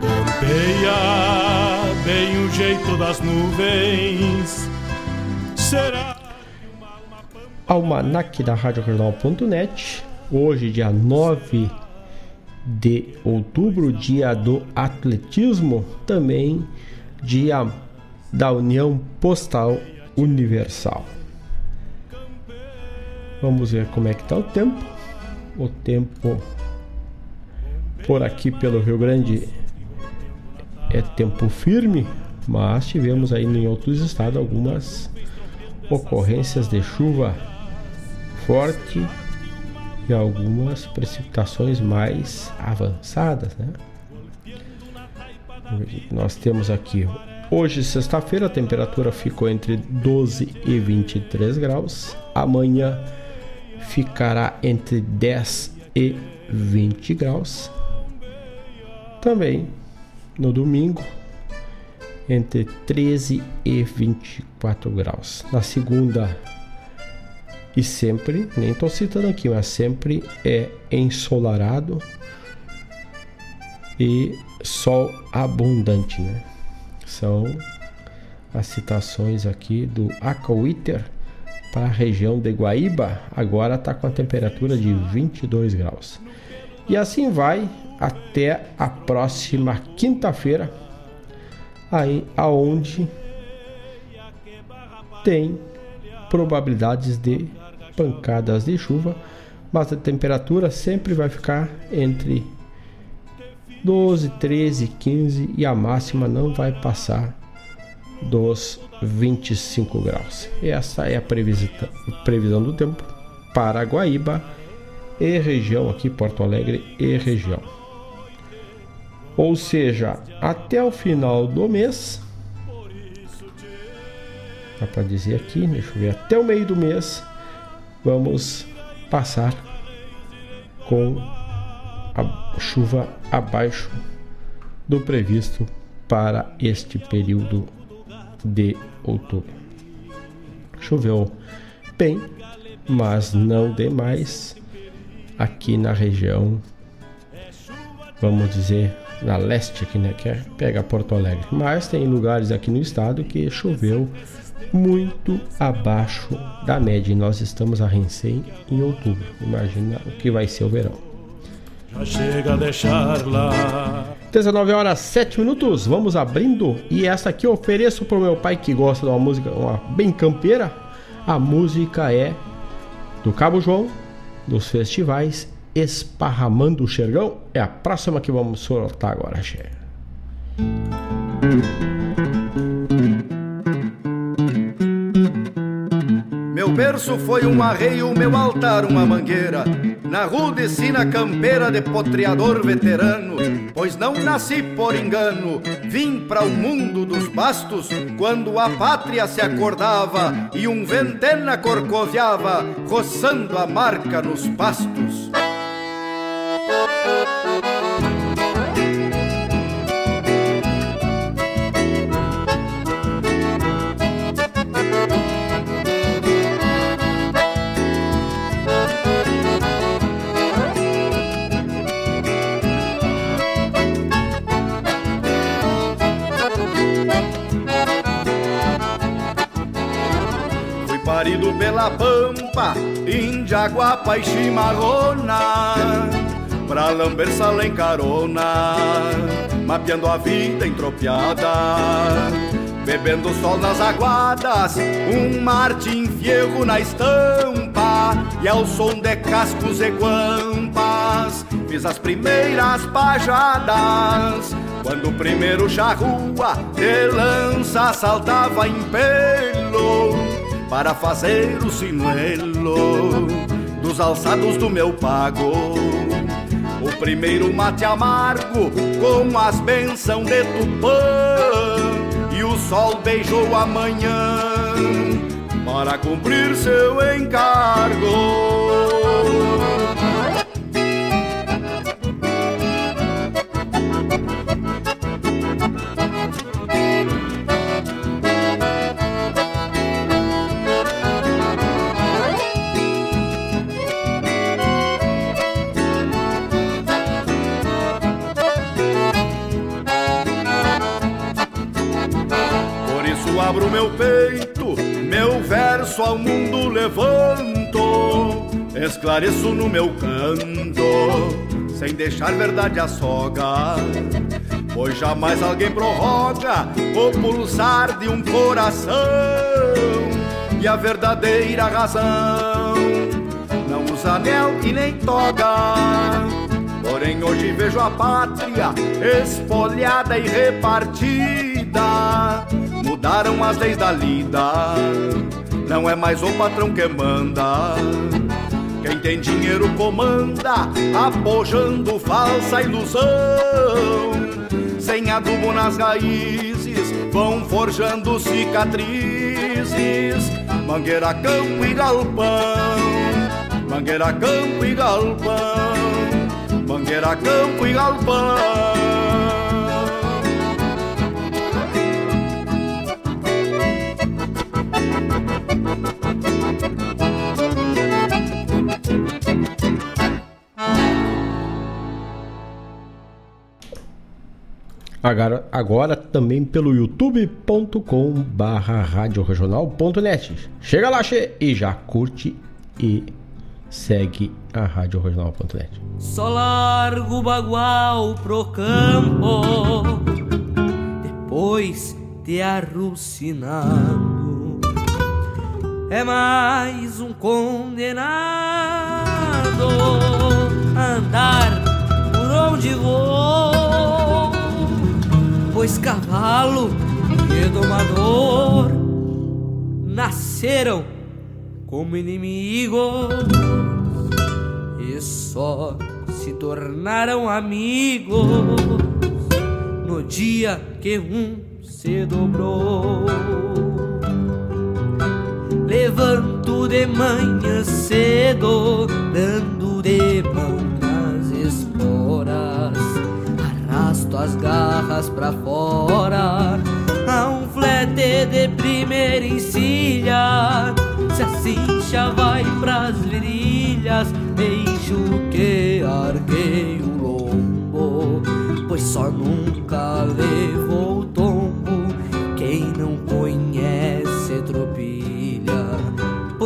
Campeia bem o jeito das nuvens. Será. Almanac da Rádio Regional.net. Hoje, dia 9 de outubro, dia do atletismo, também dia da União Postal Universal. Vamos ver como é que está o tempo. O tempo por aqui pelo Rio Grande é tempo firme, mas tivemos aí em outros estados algumas ocorrências de chuva forte e algumas precipitações mais avançadas, né? Nós temos aqui Hoje, sexta-feira, a temperatura ficou entre 12 e 23 graus. Amanhã ficará entre 10 e 20 graus. Também no domingo, entre 13 e 24 graus. Na segunda, e sempre, nem estou citando aqui, mas sempre é ensolarado e sol abundante, né? São as citações aqui do Acauíter para a região de Guaíba, agora está com a temperatura de 22 graus. E assim vai até a próxima quinta-feira, aí aonde tem probabilidades de pancadas de chuva, mas a temperatura sempre vai ficar entre 12, 13, 15 e a máxima não vai passar dos 25 graus. Essa é a previsão, do tempo para Guaíba e região aqui Porto Alegre e região. Ou seja, até o final do mês, dá para dizer aqui, deixa eu ver, até o meio do mês, vamos passar com a chuva abaixo do previsto para este período de outubro. Choveu bem, mas não demais aqui na região, vamos dizer, na leste aqui, né, que é, pega Porto Alegre. Mas tem lugares aqui no estado que choveu muito abaixo da média. E nós estamos a recém em outubro. Imagina o que vai ser o verão. Já chega a deixar lá. 19 horas 7 minutos, vamos abrindo. E essa aqui eu ofereço pro meu pai que gosta de uma música uma bem campeira. A música é do Cabo João, dos festivais Esparramando o Xergão. É a próxima que vamos soltar agora, Xé. Meu berço foi um arreio, meu altar uma mangueira. Na rude sina campeira de potreador veterano, pois não nasci por engano, vim para o mundo dos bastos quando a pátria se acordava e um ventena corcoviava, roçando a marca nos pastos. Pela pampa, Indiaguapa e Chimarrona Pra lamber sala em carona Mapeando a vida entropiada Bebendo sol nas aguadas Um Martin Fierro na estampa E ao som de cascos e guampas Fiz as primeiras pajadas Quando o primeiro charrua De lança saltava em pelo Para fazer o sinuelo Dos alçados do meu pago. O primeiro mate amargo com as bênçãos de Tupã E o sol beijou a manhã para cumprir seu encargo abro meu peito, meu verso ao mundo levanto, esclareço no meu canto, sem deixar verdade a soga. Pois jamais alguém prorroga o pulsar de um coração e a verdadeira razão não usa anel e nem toga. Porém hoje vejo a pátria espolhada e repartida. Mudaram as leis da lida, não é mais o patrão que manda. Quem tem dinheiro comanda, apojando falsa ilusão. Sem adubo nas raízes, vão forjando cicatrizes. Mangueira, campo e galpão, mangueira, campo e galpão, mangueira, campo e galpão. Agora, agora também pelo youtube.com barra radioregional.net. Chega lá, che, e já curte e segue a radioregional.net. Só largo o bagual pro campo Depois de arrucinado É mais um condenado Andar por onde vou Pois cavalo e domador Nasceram como inimigos e só se tornaram amigos no dia que um se dobrou. Levanto de manhã cedo, dando de mão nas esporas, arrasto as garras pra fora. A um flete de primeira encilha, se a cincha vai pras virilhas, Deixo que arquei o lombo, pois só nunca levou tombo quem não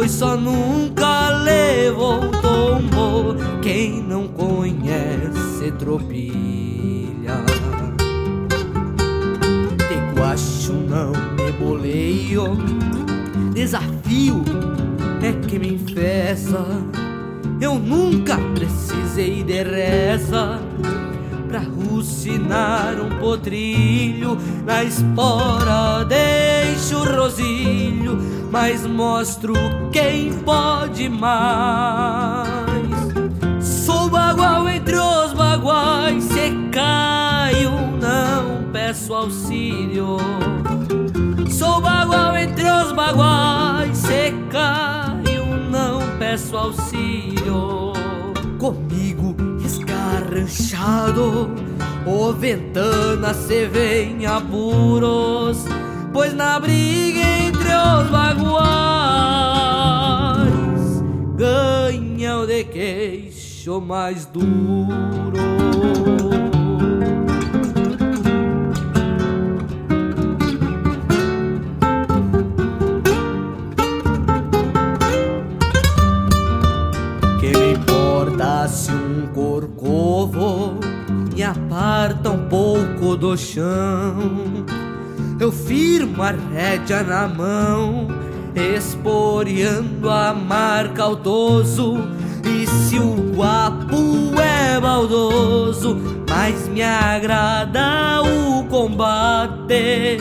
Pois só nunca levou tombo quem não conhece tropilha. De guacho não me boleio, desafio é que me infesta. Eu nunca precisei de reza pra rucinar um potrilho na espora. Deixo o rosilho, mas mostro quem pode mais. Sou bagual entre os baguais, se caio, não peço auxílio. Sou bagual entre os baguais, se caio, não peço auxílio. Escarranchado, o ventana se vem apuros, pois na briga entre os baguais ganha o de queixo mais duro. Que me importa se corcovo me aparta um pouco do chão? Eu firmo a rédea na mão, esporeando a marca altoso. E se o guapo é baldoso, mais me agrada o combate.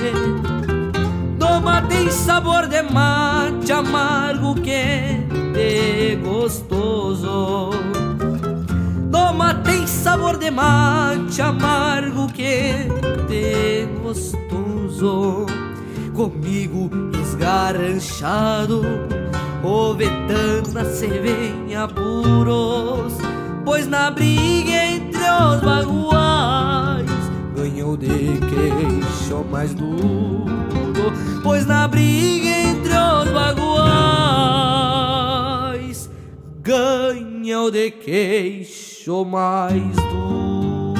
Toma tem sabor de mate amargo, quente, gostoso. Sabor de mate amargo, quente, gostoso. Comigo esgarranchado, o ventana se vem apuros, pois na briga entre os baguais ganhou de queixo mais duro, pois na briga entre os baguais ganha o de queixo mais duro.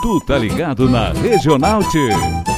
Tu tá ligado na Regional T.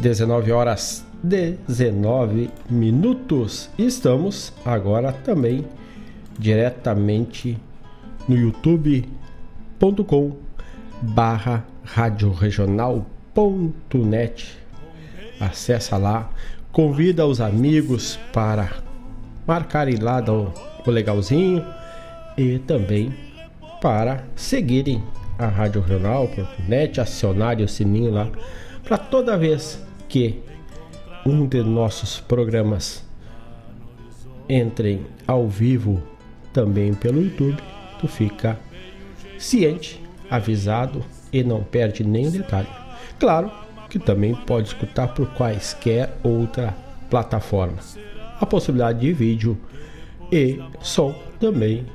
do Dezenove horas 19 minutos. Estamos agora também diretamente no youtube.com barra radioregional.net Acessa lá, convida os amigos para marcarem lá do, o legalzinho e também para seguirem a Rádio Regional.net, acionarem o sininho lá para toda vez que um de nossos programas entrem ao vivo também pelo YouTube, tu fica ciente, avisado e não perde nenhum detalhe. Claro, que também pode escutar por quaisquer outra plataforma. A possibilidade de vídeo e som também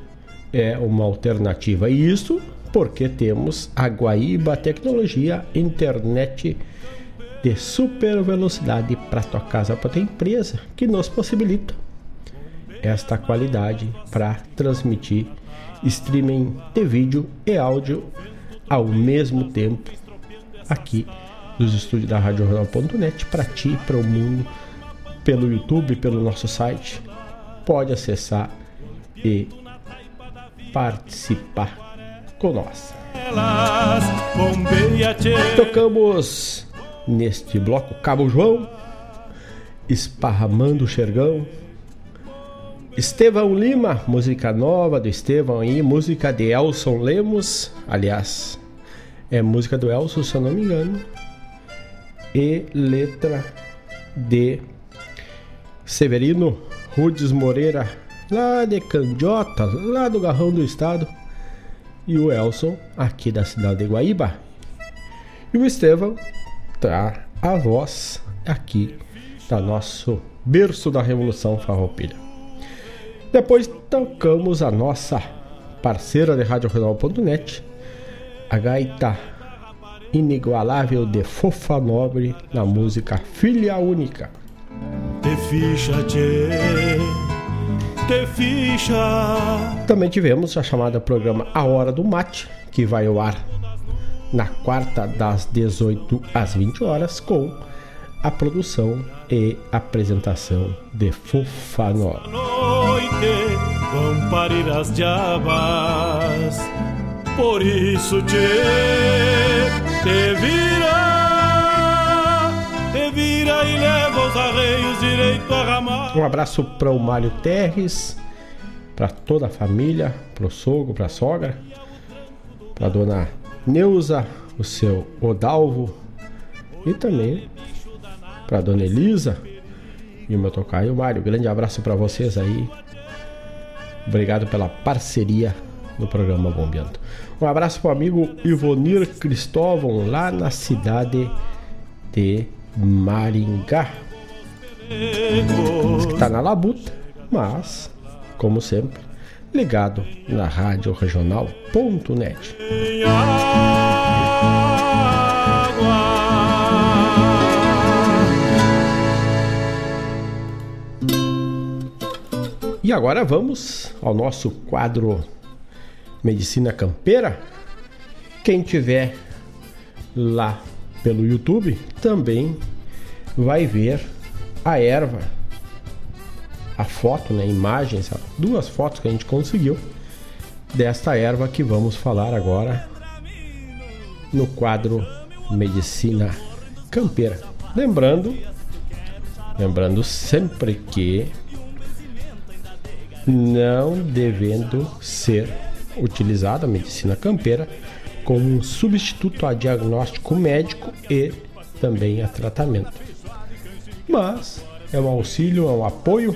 é uma alternativa. E isso porque temos a Guaíba Tecnologia Internet de super velocidade para tua casa, para tua empresa, que nos possibilita esta qualidade para transmitir streaming de vídeo e áudio ao mesmo tempo aqui dos estúdios da Rádio Jornal.net para ti, para o mundo, pelo YouTube, pelo nosso site. Pode acessar e participar com nós. Tocamos neste bloco Cabo João, Esparramando o Xergão, Estevão Lima, música nova do Estevão aí, música de Elson Lemos, aliás, é música do Elson, se eu não me engano e letra de Severino Rudes Moreira, lá de Candiota, lá do Garrão do Estado, e o Elson, aqui da cidade de Guaíba. E o Estevão tá a voz aqui da nosso berço da Revolução Farroupilha. Depois tocamos a nossa parceira de RadioRegional.net, a gaita inigualável de Fofa Nobre na música Filha Única. Te ficha, tchê, te ficha. Também tivemos a chamada programa A Hora do Mate, que vai ao ar na quarta das 18 às 20 horas com a produção e apresentação de Fofa Nobre. Noite vão parir as diabas, por isso tchê te vira, te vira e leva os arreios direito a ramar. Um abraço para o Mário Terres, para toda a família, para o sogro, para a sogra, para a dona Neuza, o seu Odalvo e também para dona Elisa e o meu tocaio Mário. Grande abraço para vocês aí. Obrigado pela parceria no programa Bombeando. Um abraço para o amigo Ivonir Cristóvão, lá na cidade de Maringá. está na labuta, mas, como sempre, ligado na rádio regional.net. E agora vamos ao nosso quadro Medicina Campeira. Quem tiver lá pelo YouTube também vai ver a erva a foto, né, imagens, duas fotos que a gente conseguiu desta erva que vamos falar agora no quadro Medicina Campeira. Lembrando, lembrando sempre que não devendo ser utilizada a medicina campeira como um substituto a diagnóstico médico e também a tratamento. Mas é um auxílio, é um apoio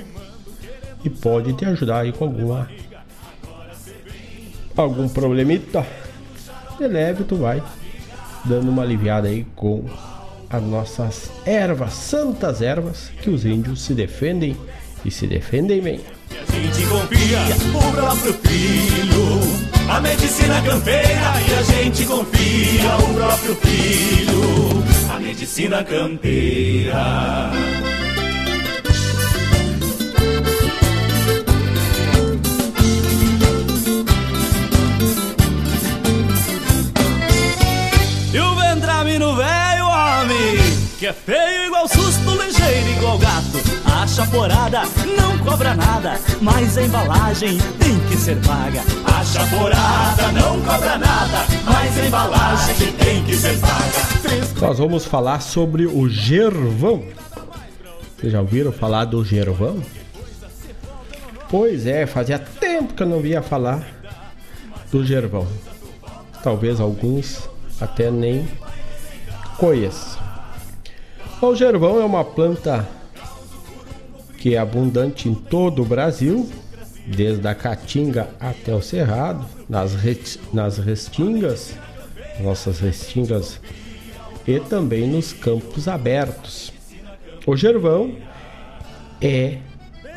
e pode te ajudar aí com alguma algum problemita de leve tu vai dando uma aliviada aí com as nossas ervas, santas ervas que os índios se defendem e se defendem bem. A gente confia o próprio filho a medicina campeira e a gente confia o próprio filho. A medicina campeira. Vendramino velho, homem, que é feio igual susto, ligeiro igual gato. A chaporada não cobra nada, mas a embalagem tem que ser paga. A chaporada não cobra nada, mas a embalagem tem que ser paga. Nós vamos falar sobre o gervão. Vocês já ouviram falar do gervão? Pois é, fazia tempo que eu não via falar do gervão. Talvez alguns até nem conheçam. O gervão é uma planta que é abundante em todo o Brasil, desde a caatinga até o cerrado, nas, nas restingas, nossas restingas, e também nos campos abertos. O gervão é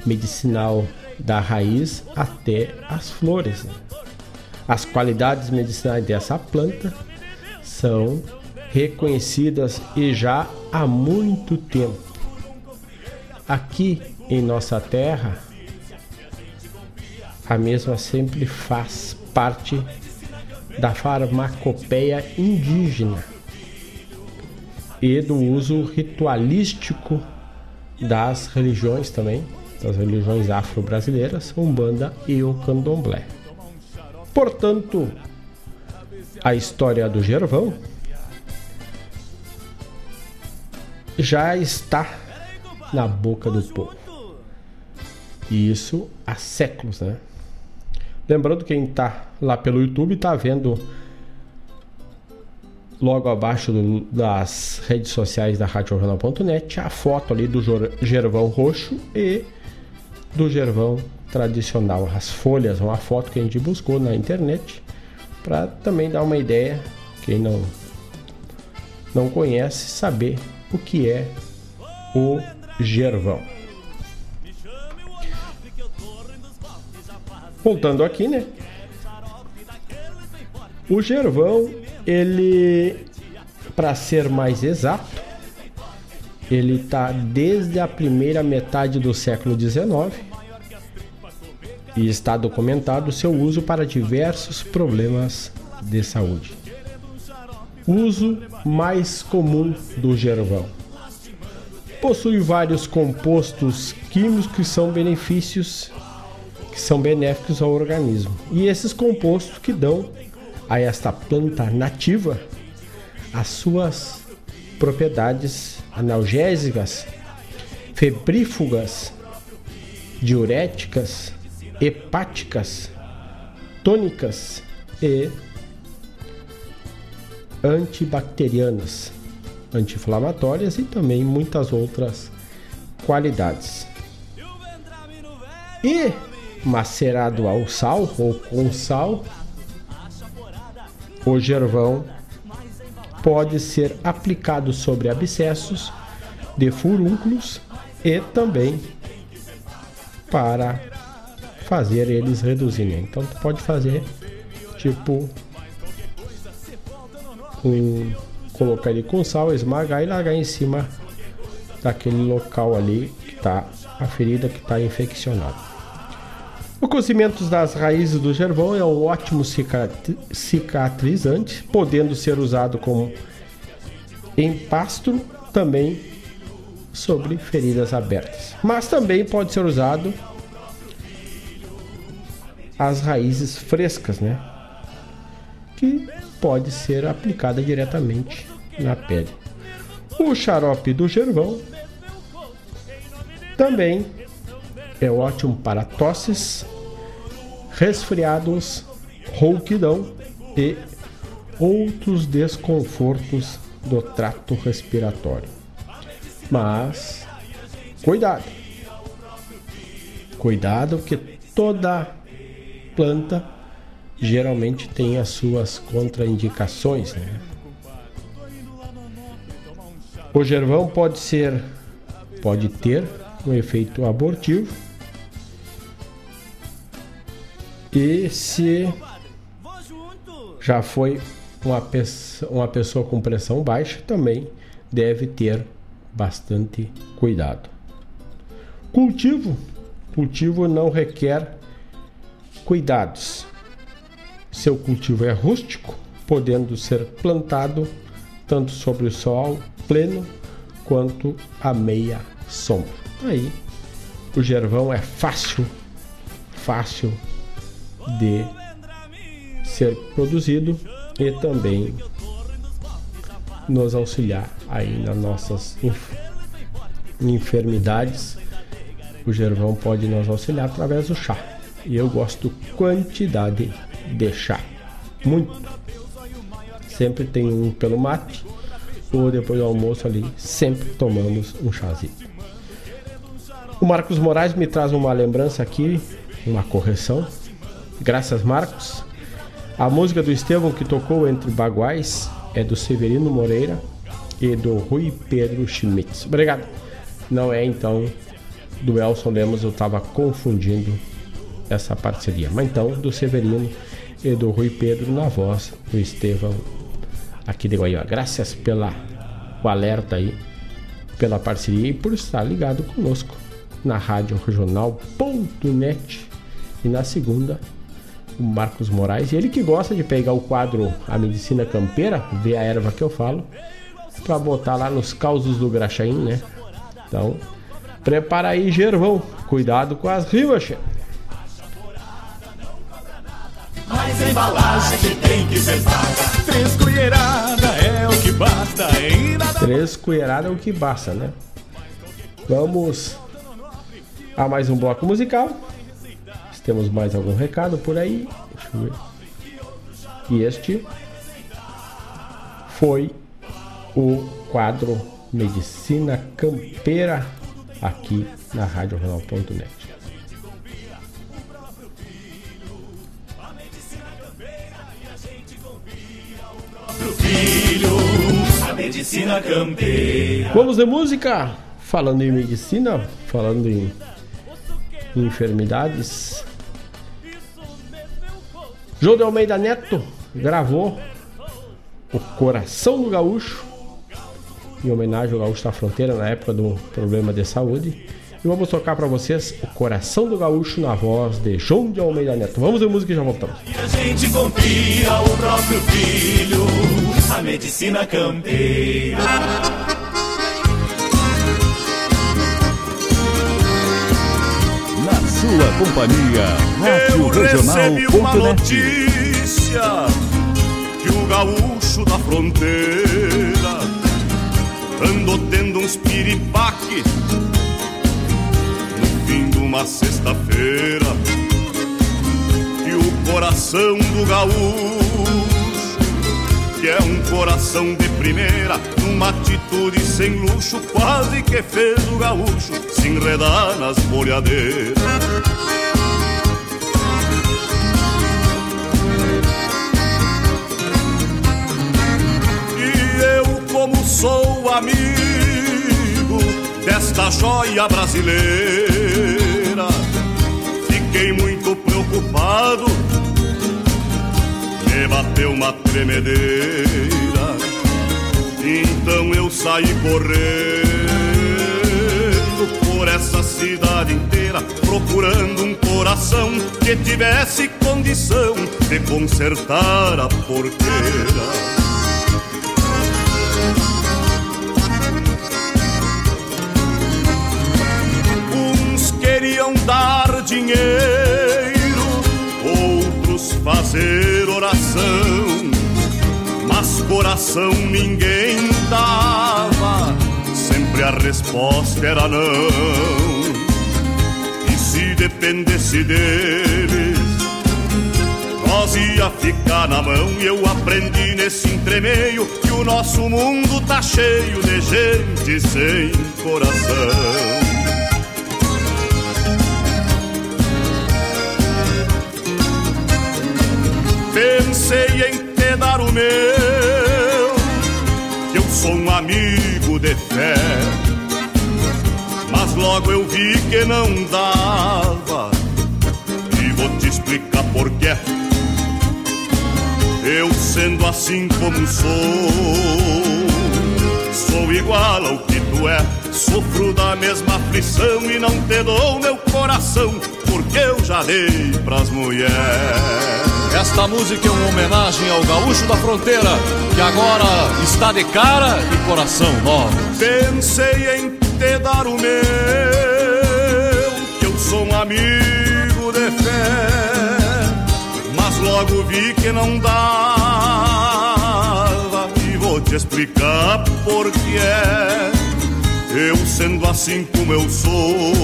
medicinal da raiz até as flores. As qualidades medicinais dessa planta são reconhecidas e já há muito tempo. Aqui em nossa terra, a mesma sempre faz parte da farmacopeia indígena e do uso ritualístico das religiões também, das religiões afro-brasileiras, Umbanda e o Candomblé. Portanto, a história do Gervão já está na boca do povo. E isso há séculos, né? Lembrando quem está lá pelo YouTube está vendo logo abaixo do, das redes sociais da RadioJornal.net a foto ali do gervão roxo e do gervão tradicional, as folhas, uma foto que a gente buscou na internet para também dar uma ideia, quem não não conhece, saber o que é o gervão. Voltando aqui, né? O gervão, ele, para ser mais exato, ele está desde a primeira metade do século XIX e está documentado seu uso para diversos problemas de saúde. Uso mais comum do gervão. Possui vários compostos químicos que são benefícios que são benéficos ao organismo. E esses compostos que dão a esta planta nativa as suas propriedades analgésicas, febrífugas, diuréticas, hepáticas, tônicas e antibacterianas, anti-inflamatórias e também muitas outras qualidades. E macerado ao sal ou com sal, o gervão pode ser aplicado sobre abscessos de furúnculos e também para fazer eles reduzirem. Então tu pode fazer tipo um, colocar ele com sal, esmagar e largar em cima daquele local ali que está a ferida que está infeccionada. O cozimento das raízes do gervão é um ótimo cicatrizante, podendo ser usado como empastro também sobre feridas abertas. Mas também pode ser usado as raízes frescas, né? Que pode ser aplicada diretamente na pele. O xarope do gervão também é ótimo para tosses, resfriados, rouquidão e outros desconfortos do trato respiratório. Mas cuidado. Cuidado que toda planta geralmente tem as suas contraindicações, né? O gervão pode ser pode ter um efeito abortivo e se já foi uma pessoa, uma pessoa com pressão baixa, também deve ter bastante cuidado. Cultivo. Cultivo não requer cuidados. Seu cultivo é rústico, podendo ser plantado tanto sobre o sol pleno quanto a meia sombra. Aí, o gervão é fácil, fácil de ser produzido e também nos auxiliar aí nas nossas enfermidades. O gervão pode nos auxiliar através do chá. E eu gosto quantidade de chá. Muito. Sempre tem um pelo mate ou depois do almoço ali, sempre tomamos um chazinho. O Marcos Moraes me traz uma lembrança aqui, uma correção. Graças, Marcos. A música do Estevão que tocou entre baguais é do Severino Moreira e do Rui Pedro Schmitz. Obrigado. Não é então do Elson Lemos, eu estava confundindo essa parceria. Mas então, do Severino e do Rui Pedro na voz do Estevão aqui de Goiânia. Graças pela o alerta aí, pela parceria e por estar ligado conosco na rádio regional.net e na segunda o Marcos Moraes, ele que gosta de pegar o quadro A Medicina Campeira, ver a erva que eu falo, para botar lá nos causos do Graxaim, né? Então, prepara aí, Gervão. Cuidado com as rimas, chefe. Mas a embalagem que tem que ser paga. Três colheradas é o que basta. E nada... Três colheradas é o que basta, né? Vamos a mais um bloco musical. Se temos mais algum recado por aí. Deixa eu ver. E este foi o quadro Medicina Campeira aqui na Rádio Jornal.net. Filho, a medicina campeira. Vamos de música? Falando em medicina, falando em enfermidades. João de Almeida Neto gravou O Coração do Gaúcho em homenagem ao Gaúcho da Fronteira na época do problema de saúde. E vamos tocar para vocês O Coração do Gaúcho na voz de João de Almeida Neto. Vamos de música e já voltamos. E a gente confia o próprio filho, a medicina campeira. Na sua companhia, Rádio Eu recebi uma notícia que o gaúcho da fronteira andou tendo uns piripaque uma sexta-feira e o coração do gaúcho que é um coração de primeira numa atitude sem luxo quase que fez o gaúcho se enredar nas bolhadeiras. E eu, como sou amigo desta joia brasileira, fiquei muito preocupado. Me bateu uma tremedeira, então eu saí correndo por essa cidade inteira, procurando um coração que tivesse condição de consertar a porteira. queriam dar dinheiro coração ninguém dava, sempre a resposta era não. E se dependesse deles, nós ia ficar na mão. E eu aprendi nesse entremeio que o nosso mundo tá cheio de gente sem coração. Pensei em te dar o meu, sou um amigo de fé. Mas logo eu vi que não dava, e vou te explicar porquê. Eu sendo assim como sou, sou igual ao que tu é. Sofro da mesma aflição e não te dou meu coração, porque eu já dei pras mulheres. Esta música é uma homenagem ao gaúcho da fronteira, que agora está de cara e coração novos. Pensei em te dar o meu, que eu sou um amigo de fé, mas logo vi que não dava e vou te explicar por que é. Eu sendo assim como eu sou,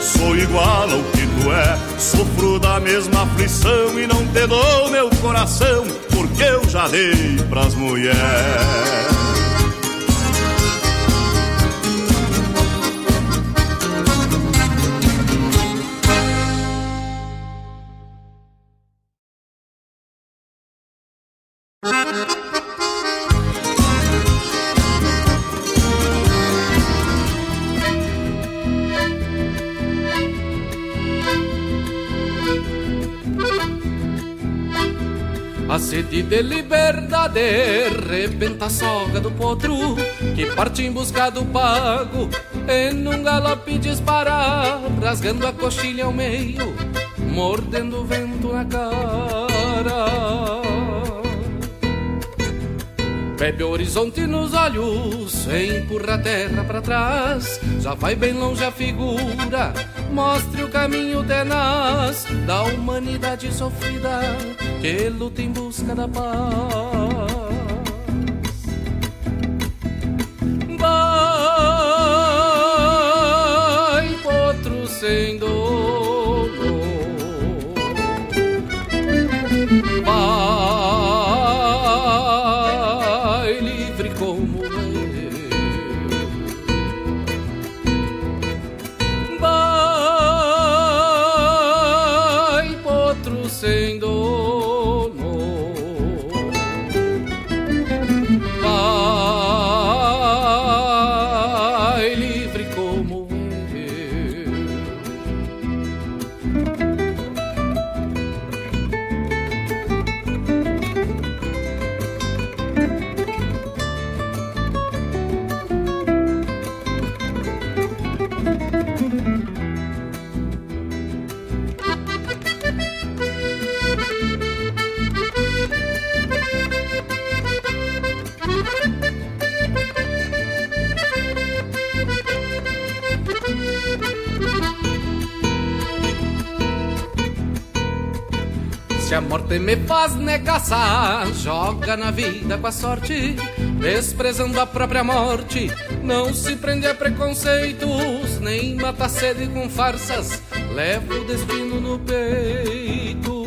sou igual ao que é. Sofro da mesma aflição e não te dou meu coração, porque eu já dei pras mulheres. Sede de liberdade rebenta a soga do potro que parte em busca do pago em um galope disparar, rasgando a coxilha ao meio, mordendo o vento na cara. Bebe o horizonte nos olhos, empurra a terra para trás, já vai bem longe a figura, mostre o caminho tenaz da humanidade sofrida que luta em busca da paz. Vai, potro sem dono, Morte me faz negaçar, joga na vida com a sorte, desprezando a própria morte. Não se prende a preconceitos, nem mata sede com farsas, leva o destino no peito.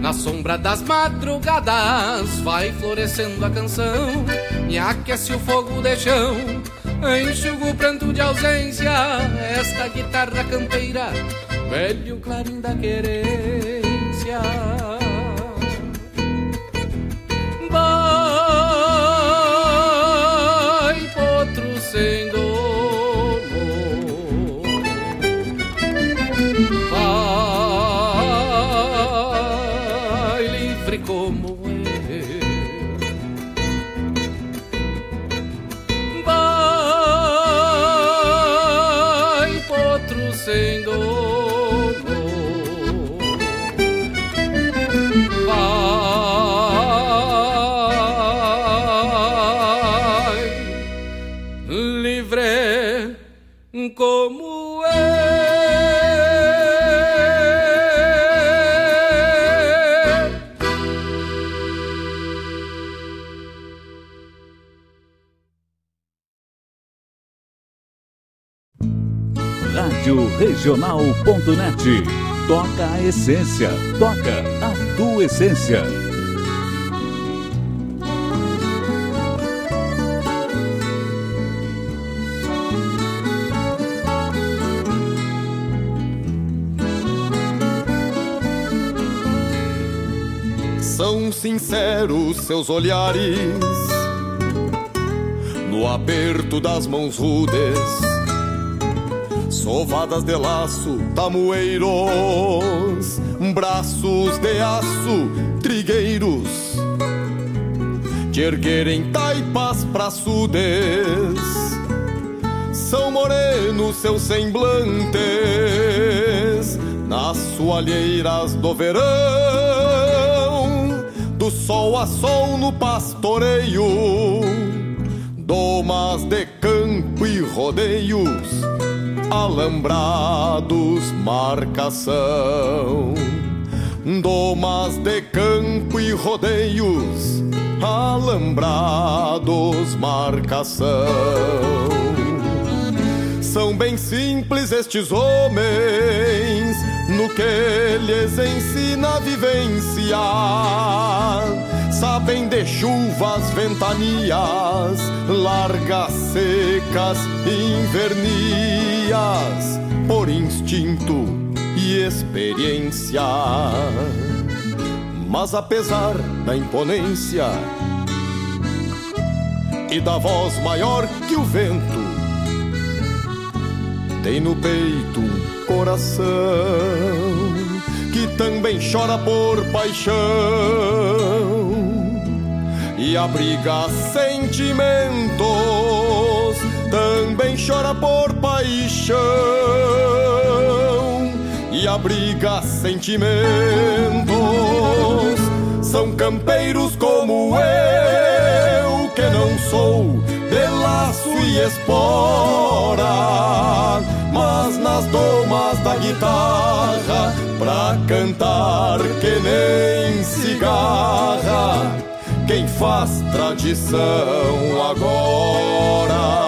Na sombra das madrugadas vai florescendo a canção, me aquece o fogo de chão, enxuga o pranto de ausência, esta guitarra campeira, velho clarim da querência. Regional.net. Toca a essência, toca a tua essência. São sinceros seus olhares no aperto das mãos rudes, sovadas de laço, tamoeiros, braços de aço, trigueiros, de erguerem taipas praçudes. São morenos seus semblantes nas soalheiras do verão, do sol a sol no pastoreio domas de campo e rodeios, alambrados, marcação. Domas de campo e rodeios, alambrados, marcação. São bem simples estes homens no que lhes ensina a vivência sabem de chuvas, ventanias, largas, secas, invernias, por instinto e experiência. Mas apesar da imponência e da voz maior que o vento, tem no peito um coração que também chora por paixão e abriga sentimentos, também chora por paixão e abriga sentimentos. São campeiros como eu, que não sou de laço e espora, mas nas domas da guitarra, pra cantar que nem cigarra quem faz tradição agora.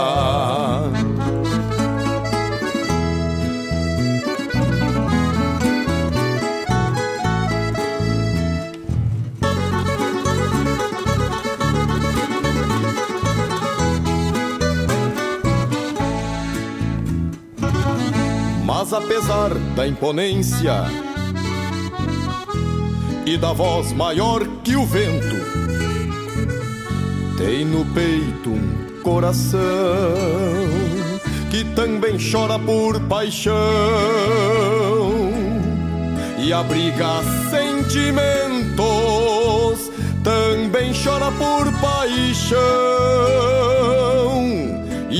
Apesar da imponência. E da voz maior que o vento, tem no peito um coração que também chora por paixão. E abriga sentimentos, também chora por paixão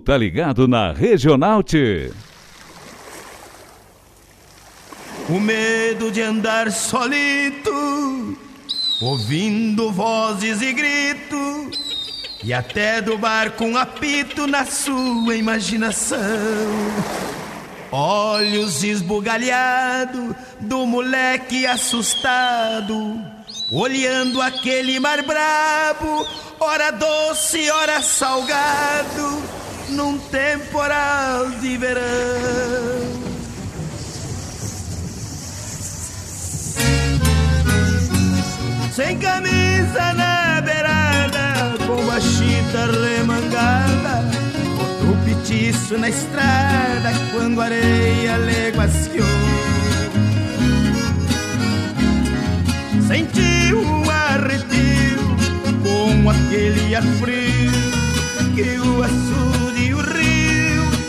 Tá ligado na Regional T. O medo de andar solito, ouvindo vozes e grito, e até do barco um apito na sua imaginação. Olhos esbugalhados do moleque assustado, olhando aquele mar brabo, ora doce, ora salgado, num temporal de verão. Sem camisa na beirada, com a chita remangada, botou petiço na estrada quando a areia leguaciou. Senti um arrepio com aquele ar frio que o rio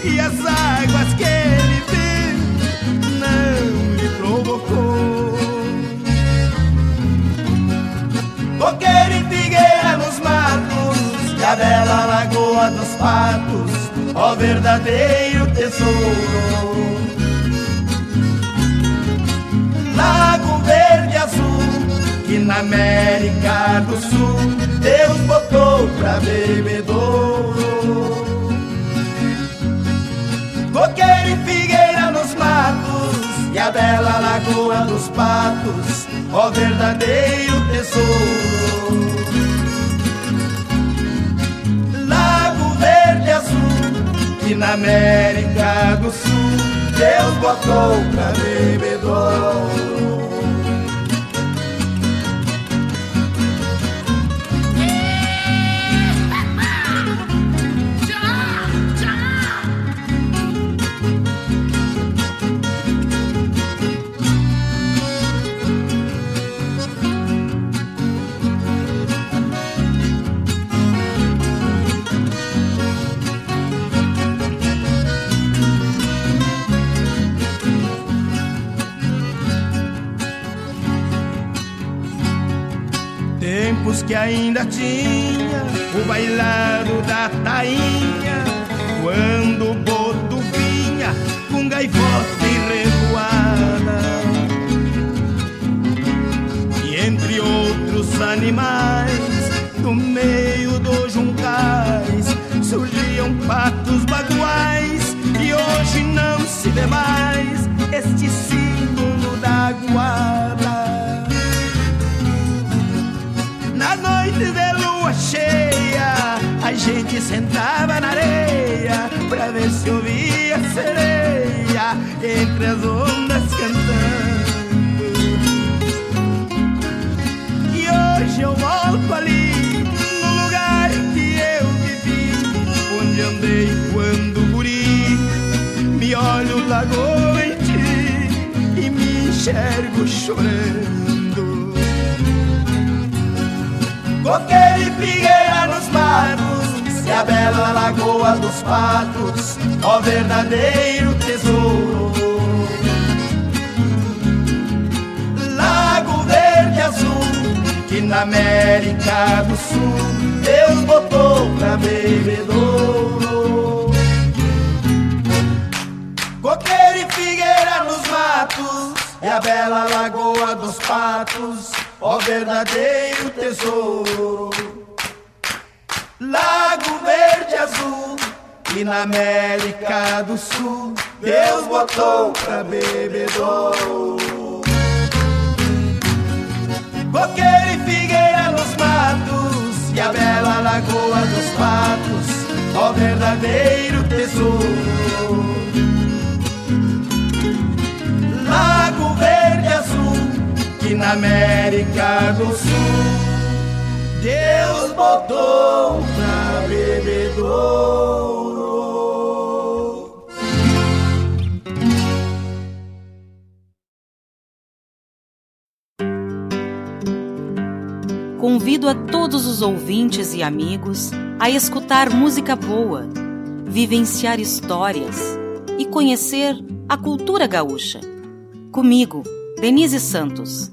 e as águas que ele viu não lhe provocou. Coqueiro e figueira nos matos E a bela lagoa dos patos Ó verdadeiro tesouro Lago verde azul Que na América do Sul Deus botou pra bebedouro Coqueiro e figueira nos matos E a bela lagoa dos patos Ó verdadeiro tesouro. Lago verde azul Que na América do Sul Deus botou pra bebedouro Tempos que ainda tinha o bailado da tainha, quando o boto vinha com gaivota e revoada. E entre outros animais, no meio dos juncais, surgiam patos baguais, e hoje não se vê mais este símbolo da guarda. Na noite de lua cheia, a gente sentava na areia pra ver se ouvia a sereia entre as ondas cantando. E hoje eu volto ali, no lugar que eu vivi, onde andei quando guri. Me olho lagoa em ti e me enxergo chorando. Coqueiro e figueira nos matos E a bela lagoa dos patos Ó verdadeiro tesouro. Lago verde azul Que na América do Sul Deus botou pra bebedouro. Coqueiro e figueira nos matos E a bela lagoa dos patos ó verdadeiro tesouro. Lago verde azul, e na América do Sul, Deus botou pra bebedouro. Coqueiro e figueira nos matos, e a bela lagoa dos patos, ó verdadeiro tesouro. Lago verde na América do Sul Deus botou pra bebedouro. Convido a todos os ouvintes e amigos a escutar música boa, vivenciar histórias e conhecer a cultura gaúcha. Comigo, Denise Santos,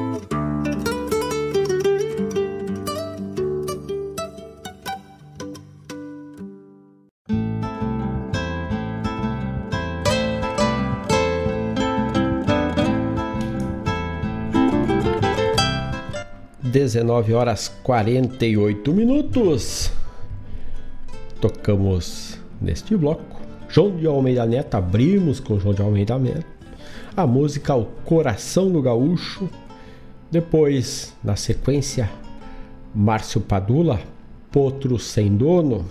19 horas 48 minutos. Tocamos neste bloco. João de Almeida Neto, abrimos com João de Almeida Neto. A música O Coração do Gaúcho. Depois, na sequência, Márcio Padula, Potro Sem Dono.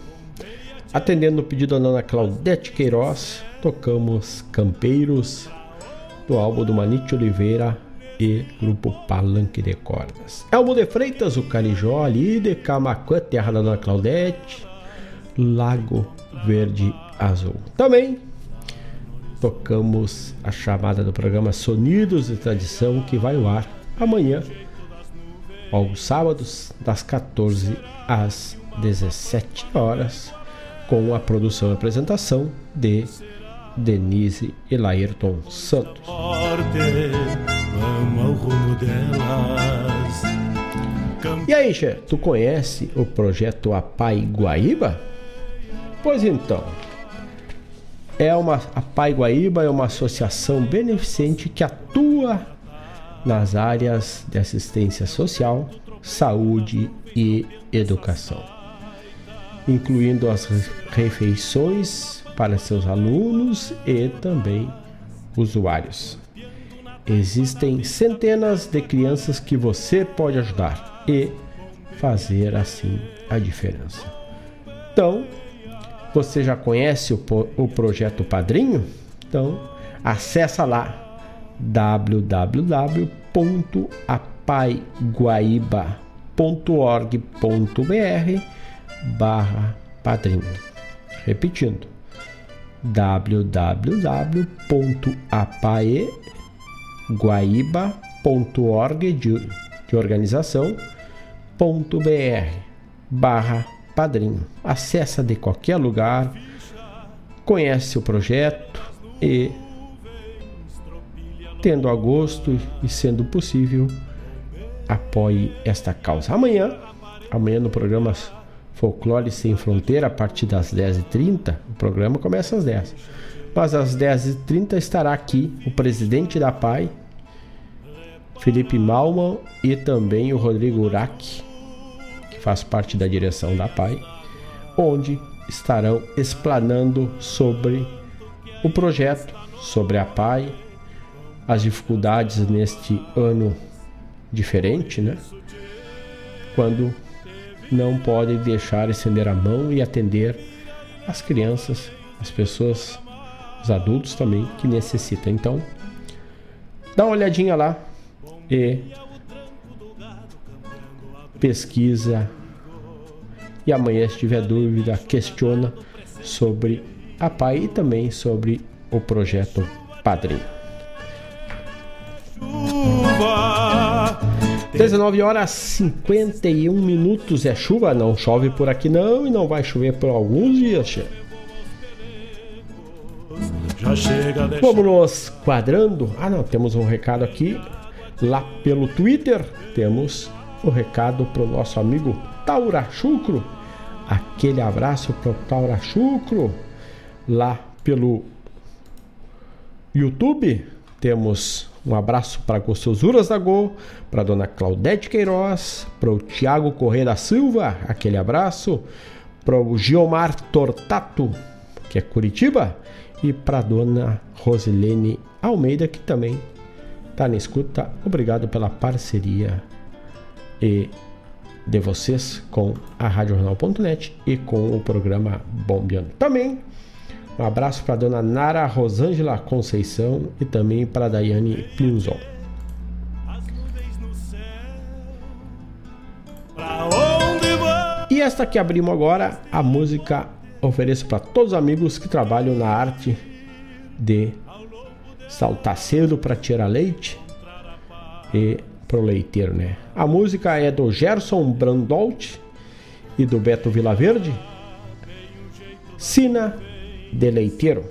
Atendendo o pedido da dona Claudete Queiroz, tocamos Campeiros, do álbum do Manite Oliveira e Grupo Palanque de Cordas. Elmo de Freitas, o Carijó, ali de Camacuã, terra da dona Claudete, Lago Verde Azul. Também tocamos a chamada do programa Sonidos de Tradição, que vai ao ar amanhã, aos sábados, das 14 às 17 horas com a produção e apresentação de Denise e Laerton Santos. E aí, Che, tu conhece o projeto Apai Guaíba? Pois então, é uma a Pai Guaíba é uma associação beneficente que atua nas áreas de assistência social, saúde e educação incluindo as refeições para seus alunos e também usuários. Existem centenas de crianças que você pode ajudar e fazer assim a diferença. Então, você já conhece o, o projeto Padrinho? Então, acessa lá www.apaiguaíba.org.br barra padrinho. Repetindo, www.apaeguaíba.org de, de organização ponto br barra padrinho. Acessa de qualquer lugar, conhece o projeto e tendo a gosto e sendo possível apoie esta causa. Amanhã, amanhã no programa Folclore Sem Fronteira a partir das 10h30. O programa começa às 10 Mas às 10h30 estará aqui o presidente da PAI, Felipe Malman, e também o Rodrigo Urac, que faz parte da direção da PAI, onde estarão explanando sobre o projeto, sobre a PAI, as dificuldades neste ano diferente, né? Quando não podem deixar estender a mão e atender as crianças, as pessoas, os adultos também que necessitam. Então, dá uma olhadinha lá e pesquisa. E amanhã, se tiver dúvida, questiona sobre a PAI e também sobre o projeto Padrinho. 19 horas 51 minutos é chuva, não chove por aqui não e não vai chover por alguns dias. Vamos nos quadrando. Ah, não, temos um recado aqui lá pelo Twitter. Temos o um recado pro nosso amigo Taura Chucro. Aquele abraço pro Taura Chucro lá pelo YouTube. Temos um abraço para Gostosuras da Go, para Dona Claudete Queiroz, para o Tiago Correia da Silva, aquele abraço, para o Giomar Tortato, que é Curitiba, e para Dona Rosilene Almeida, que também está na escuta. Obrigado pela parceria e de vocês com a Rádio Jornal.net e com o programa Bombeando. Também um abraço para dona Nara Rosângela Conceição e também para Daiane Pinzon. E esta que abrimos agora, a música ofereço para todos os amigos que trabalham na arte de saltar cedo para tirar leite e pro leiteiro, né? A música é do Gerson Brandolt e do Beto Vilaverde. Sina Deleiteiro.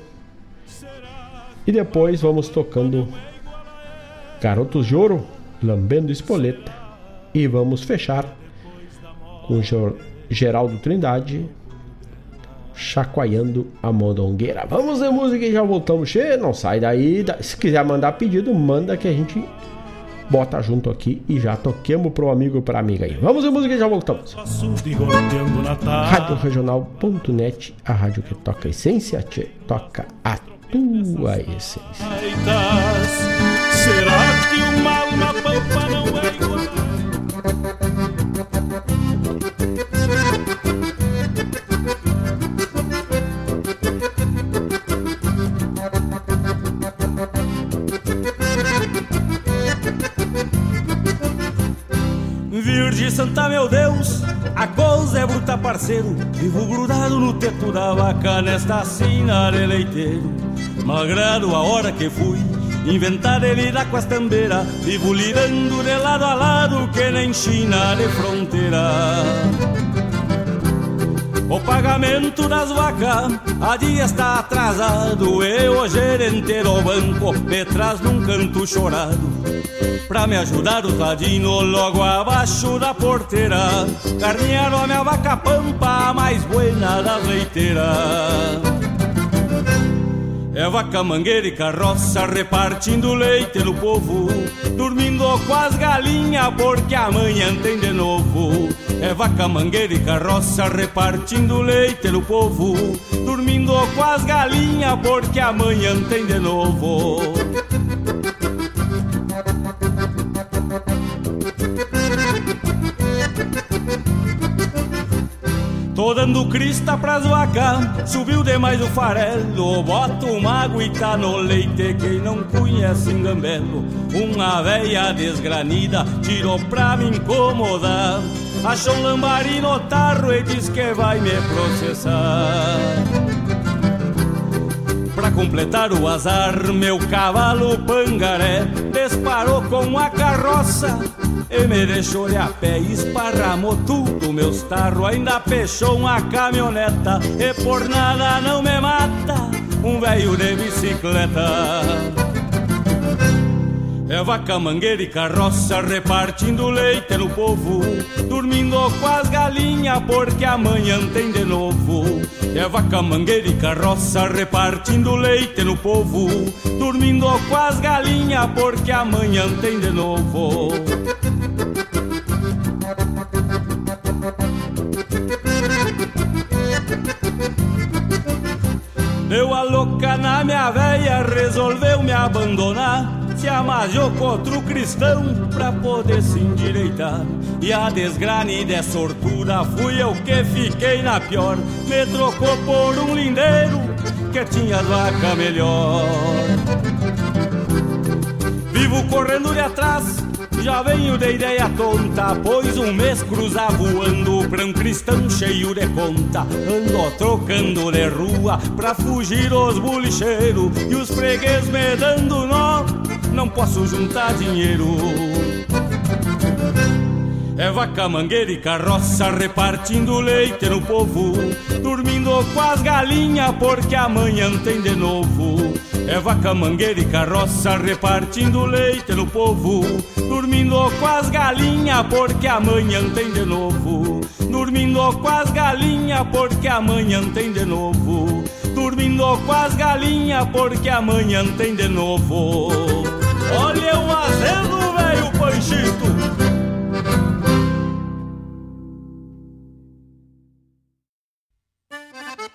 E depois vamos tocando Garotos de Ouro, Lambendo Espoleta. E vamos fechar com Geraldo Trindade, Chacoalhando a Mondongueira. Vamos de música e já voltamos. Che, não sai daí. Se quiser mandar pedido, manda que a gente bota junto aqui e já toquemos pro amigo e pra amiga aí. Vamos em música e já voltamos. Rádio Regional.net, a rádio que toca a essência, te toca a tua essência. Será que uma alma a coisa é bruta, parceiro. Vivo grudado no teto da vaca nesta sina de leiteiro. Malgrado a hora que fui inventar de lidar com as tambeiras, vivo lidando de lado a lado que nem China de fronteira. O pagamento das vacas a dia está atrasado. Eu, o gerente do banco, me traz num canto chorado. Pra me ajudar o tadinho logo abaixo da porteira. Carnearam a minha vaca pampa, a mais buena das leiteiras É vaca mangueira e carroça repartindo leite no povo Dormindo com as galinhas porque amanhã tem de novo. É vaca mangueira e carroça repartindo leite no povo Dormindo com as galinhas porque amanhã tem de novo Tô dando crista pras vacas, subiu demais o farelo. Bota uma aguita no leite, quem não conhece engambelo. Uma véia desgranida tirou pra me incomodar. Achou um lambari no tarro e diz que vai me processar. Pra completar o azar, meu cavalo pangaré disparou com a carroça e me deixou de a pé, esparramou tudo meus tarros Ainda fechou uma caminhoneta E por nada não me mata. Um velho de bicicleta. É vaca, mangueira e carroça repartindo leite no povo. Dormindo com as galinhas porque amanhã tem de novo. É vaca, mangueira e carroça repartindo leite no povo. Dormindo com as galinhas porque amanhã tem de novo Deu a louca na minha véia, resolveu me abandonar. Se amajou com outro cristão pra poder se endireitar. E a desgranida é sortura, fui eu que fiquei na pior. Me trocou por um lindeiro que tinha vaca melhor. Vivo correndo de atrás já venho de ideia tonta, pois um mês cruza voando pra um cristão cheio de conta. Ando trocando de rua pra fugir os bolicheiros e os freguês me dando nó. Não posso juntar dinheiro. É vaca, mangueira e carroça repartindo leite no povo, dormindo com as galinhas porque amanhã tem de novo. É vaca, mangueira e carroça repartindo leite no povo, dormindo com as galinhas porque amanhã tem de novo. Dormindo com as galinhas porque amanhã tem de novo. Dormindo com as galinhas porque amanhã tem de novo.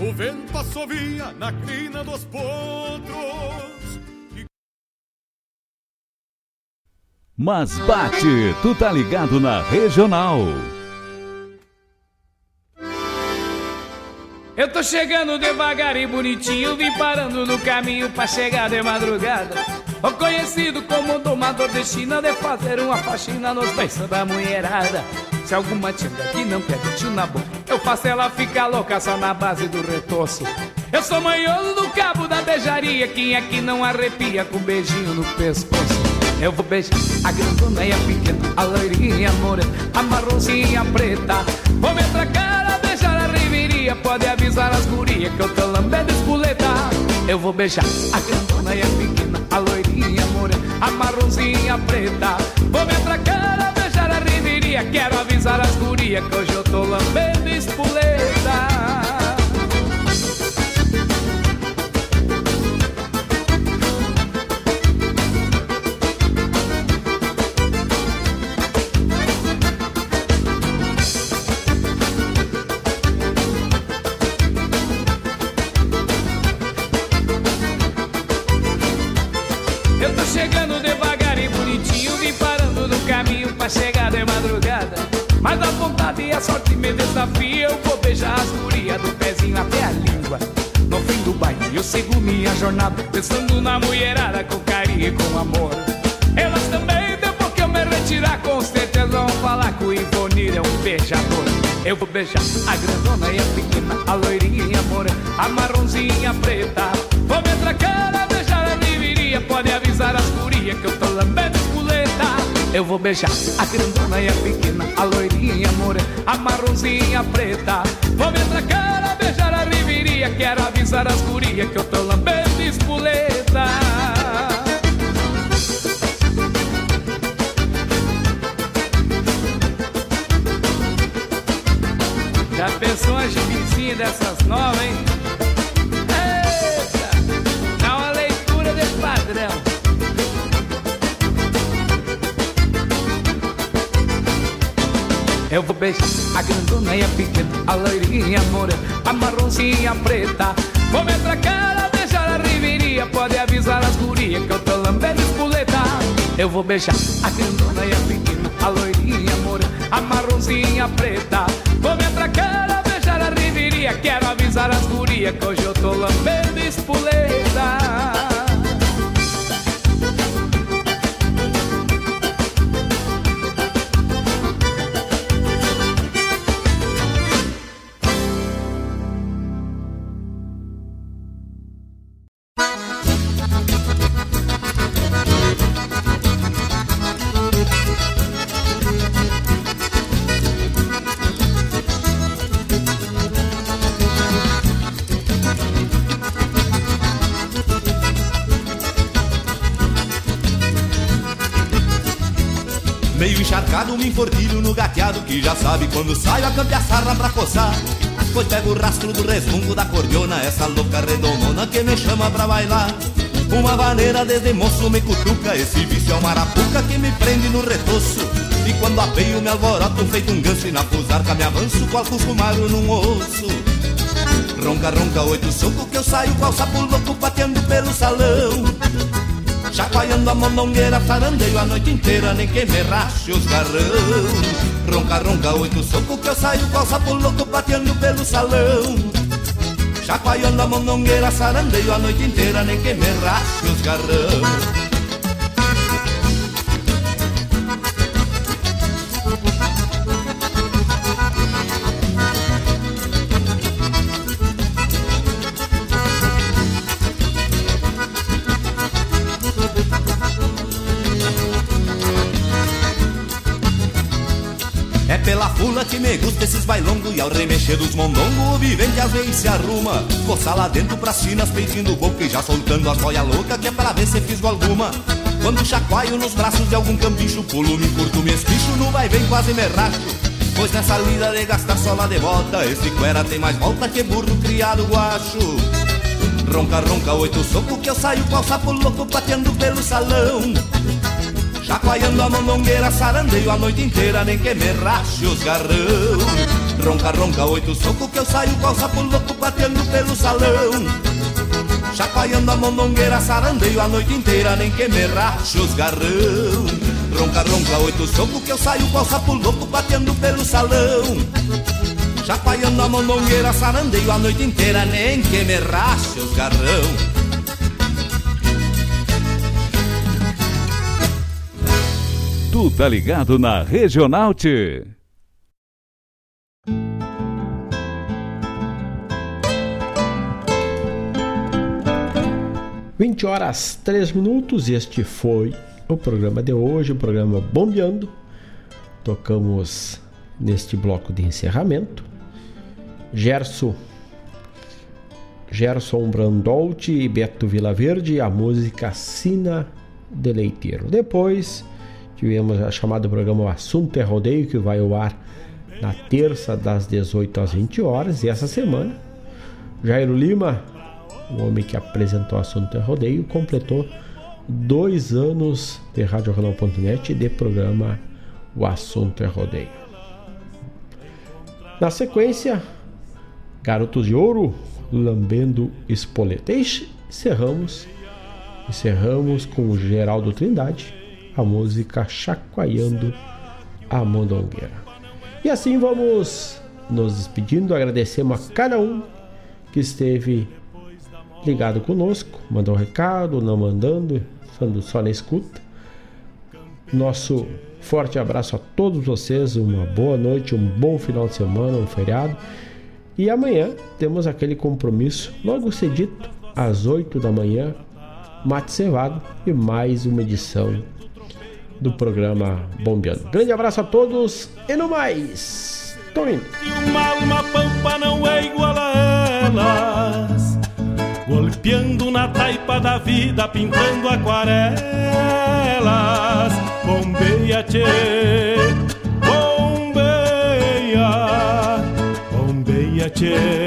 o vento assovia na crina dos potros. Mas bate, tu tá ligado na regional. Eu tô chegando devagar e bonitinho, vim parando no caminho pra chegar de madrugada. O conhecido como domador de China de fazer uma faxina nos beiços da mulherada. Se alguma tinga que não quer tio na boca, eu faço ela ficar louca só na base do retoço. Eu sou manhoso do cabo da beijaria, quem é que não arrepia com um beijinho no pescoço? Eu vou beijar a grandona e a pequena, a loirinha morena, a marronzinha preta. Vou me atracar a beijar a riveria, pode avisar as gurias que eu tô lambendo espoleta. Eu vou beijar a grandona e a pequena, a loirinha morena, a marronzinha preta. Vou me atracar a beijar a riveria, quero avisar as gurias que hoje eu tô lambendo espoleta. Chegar de madrugada. Mas a vontade e a sorte me desafia, eu vou beijar as gurias do pezinho até a língua. No fim do baile eu sigo minha jornada, pensando na mulherada com carinho e com amor. Elas também, depois que eu me retirar, com certeza vão falar que o Ivonir é um beijador. Eu vou beijar a grandona e a pequena, a loirinha e a morena, a marronzinha preta. Vou me atracar a beijar a riveria, pode avisar as gurias que eu tô lambendo espoleta. Eu vou beijar a grandona e a pequena, a loirinha e a morena, a marronzinha preta. Vou me atracar a beijar a riveria, quero avisar as gurias que eu tô lambendo espoleta. Já pensou a gibizinha dessas novas, hein? Eita! Dá uma leitura desse padrão. Eu vou beijar a grandona e a pequena, a loirinha a morena, a marronzinha preta. Vou me atracar beijar a riveria, pode avisar as gurias que eu tô lambendo espoleta. Eu vou beijar a grandona e a pequena, a loirinha a morena, a marronzinha preta. Vou me atracar beijar a riveria, quero avisar as gurias que hoje eu tô lambendo espoleta. Meio encharcado, me enforquilho no gateado Que já sabe quando saio a campear sarra pra coçar. Pois pego o rastro do resmungo da cordiona Essa louca redomona que me chama pra bailar. Uma vaneira desde moço me cutuca Esse vício é uma arapuca que me prende no retoço. E quando apeio me alboroto feito um ganso E na fusarca me avanço qual cuscumaro num osso. Ronca, ronca, oito soco que eu saio qual sapo louco pateando pelo salão Chacoalhando a mondongueira, sarandeio a noite inteira, nem que me rache os garrão. Ronca, ronca, oito soco que eu saio qual sapo louco pateando pelo salão. Chacoalhando a mondongueira, sarandeio a noite inteira, nem que me rache os garrão. Me gusta esses bailongos E ao remexer dos mondongos o vivente às vezes se arruma. Coça lá dentro pras chinas peitinho boca E já soltando as boia louca que é pra ver se fisgo alguma. Quando chacoalho nos braços de algum cambicho Pulo, me curto, me esquicho, no vai vem quase me racho. Pois nessa lida de gastar sola de bota Esse cuera tem mais volta que burro criado guacho. Ronca, ronca, oito soco que eu saio qual sapo louco pateando pelo salão Chacoalhando a mondongueira, sarandeio a noite inteira, nem que me rache os garrão. Ronca, ronca, oito soco que eu saio qual sapo louco batendo pelo salão. Chacoalhando a mondongueira, sarandeio a noite inteira, nem que me rache os garrão. Ronca, ronca, oito soco que eu saio qual sapo louco batendo pelo salão. Chacoalhando a mondongueira, sarandeio a noite inteira, nem que me rache os garrão. Tu tá ligado na Regional T. 20 horas 3 minutos. Este foi o programa de hoje, o programa Bombeando. Tocamos neste bloco de encerramento. Gerson Gerson Brandolt e Beto Vilaverde, a música Sina de Leiteiro. Depois tivemos a chamada programa Assunto é Rodeio, que vai ao ar na terça das 18 às 20 horas. E essa semana, Jairo Lima, o homem que apresentou o Assunto é Rodeio, completou dois anos de RadioRenal.net e de programa O Assunto é Rodeio. Na sequência, Garotos de Ouro, lambendo espoleta. E encerramos, encerramos com o Geraldo Trindade, a música Chacoalhando a Mondongueira. E assim vamos nos despedindo, agradecemos a cada um que esteve ligado conosco, mandou um recado, não mandando, estando só na escuta. Nosso forte abraço a todos vocês, uma boa noite, um bom final de semana, um feriado. E amanhã temos aquele compromisso, logo cedito, às 8 da manhã, mate cevado e mais uma edição do programa Bombeando. Grande abraço a todos e no mais, tô indo. Uma alma pampa não é igual a elas, golpeando na taipa da vida, pintando aquarelas. Bombeia, tchê, bombeia, bombeia, tchê.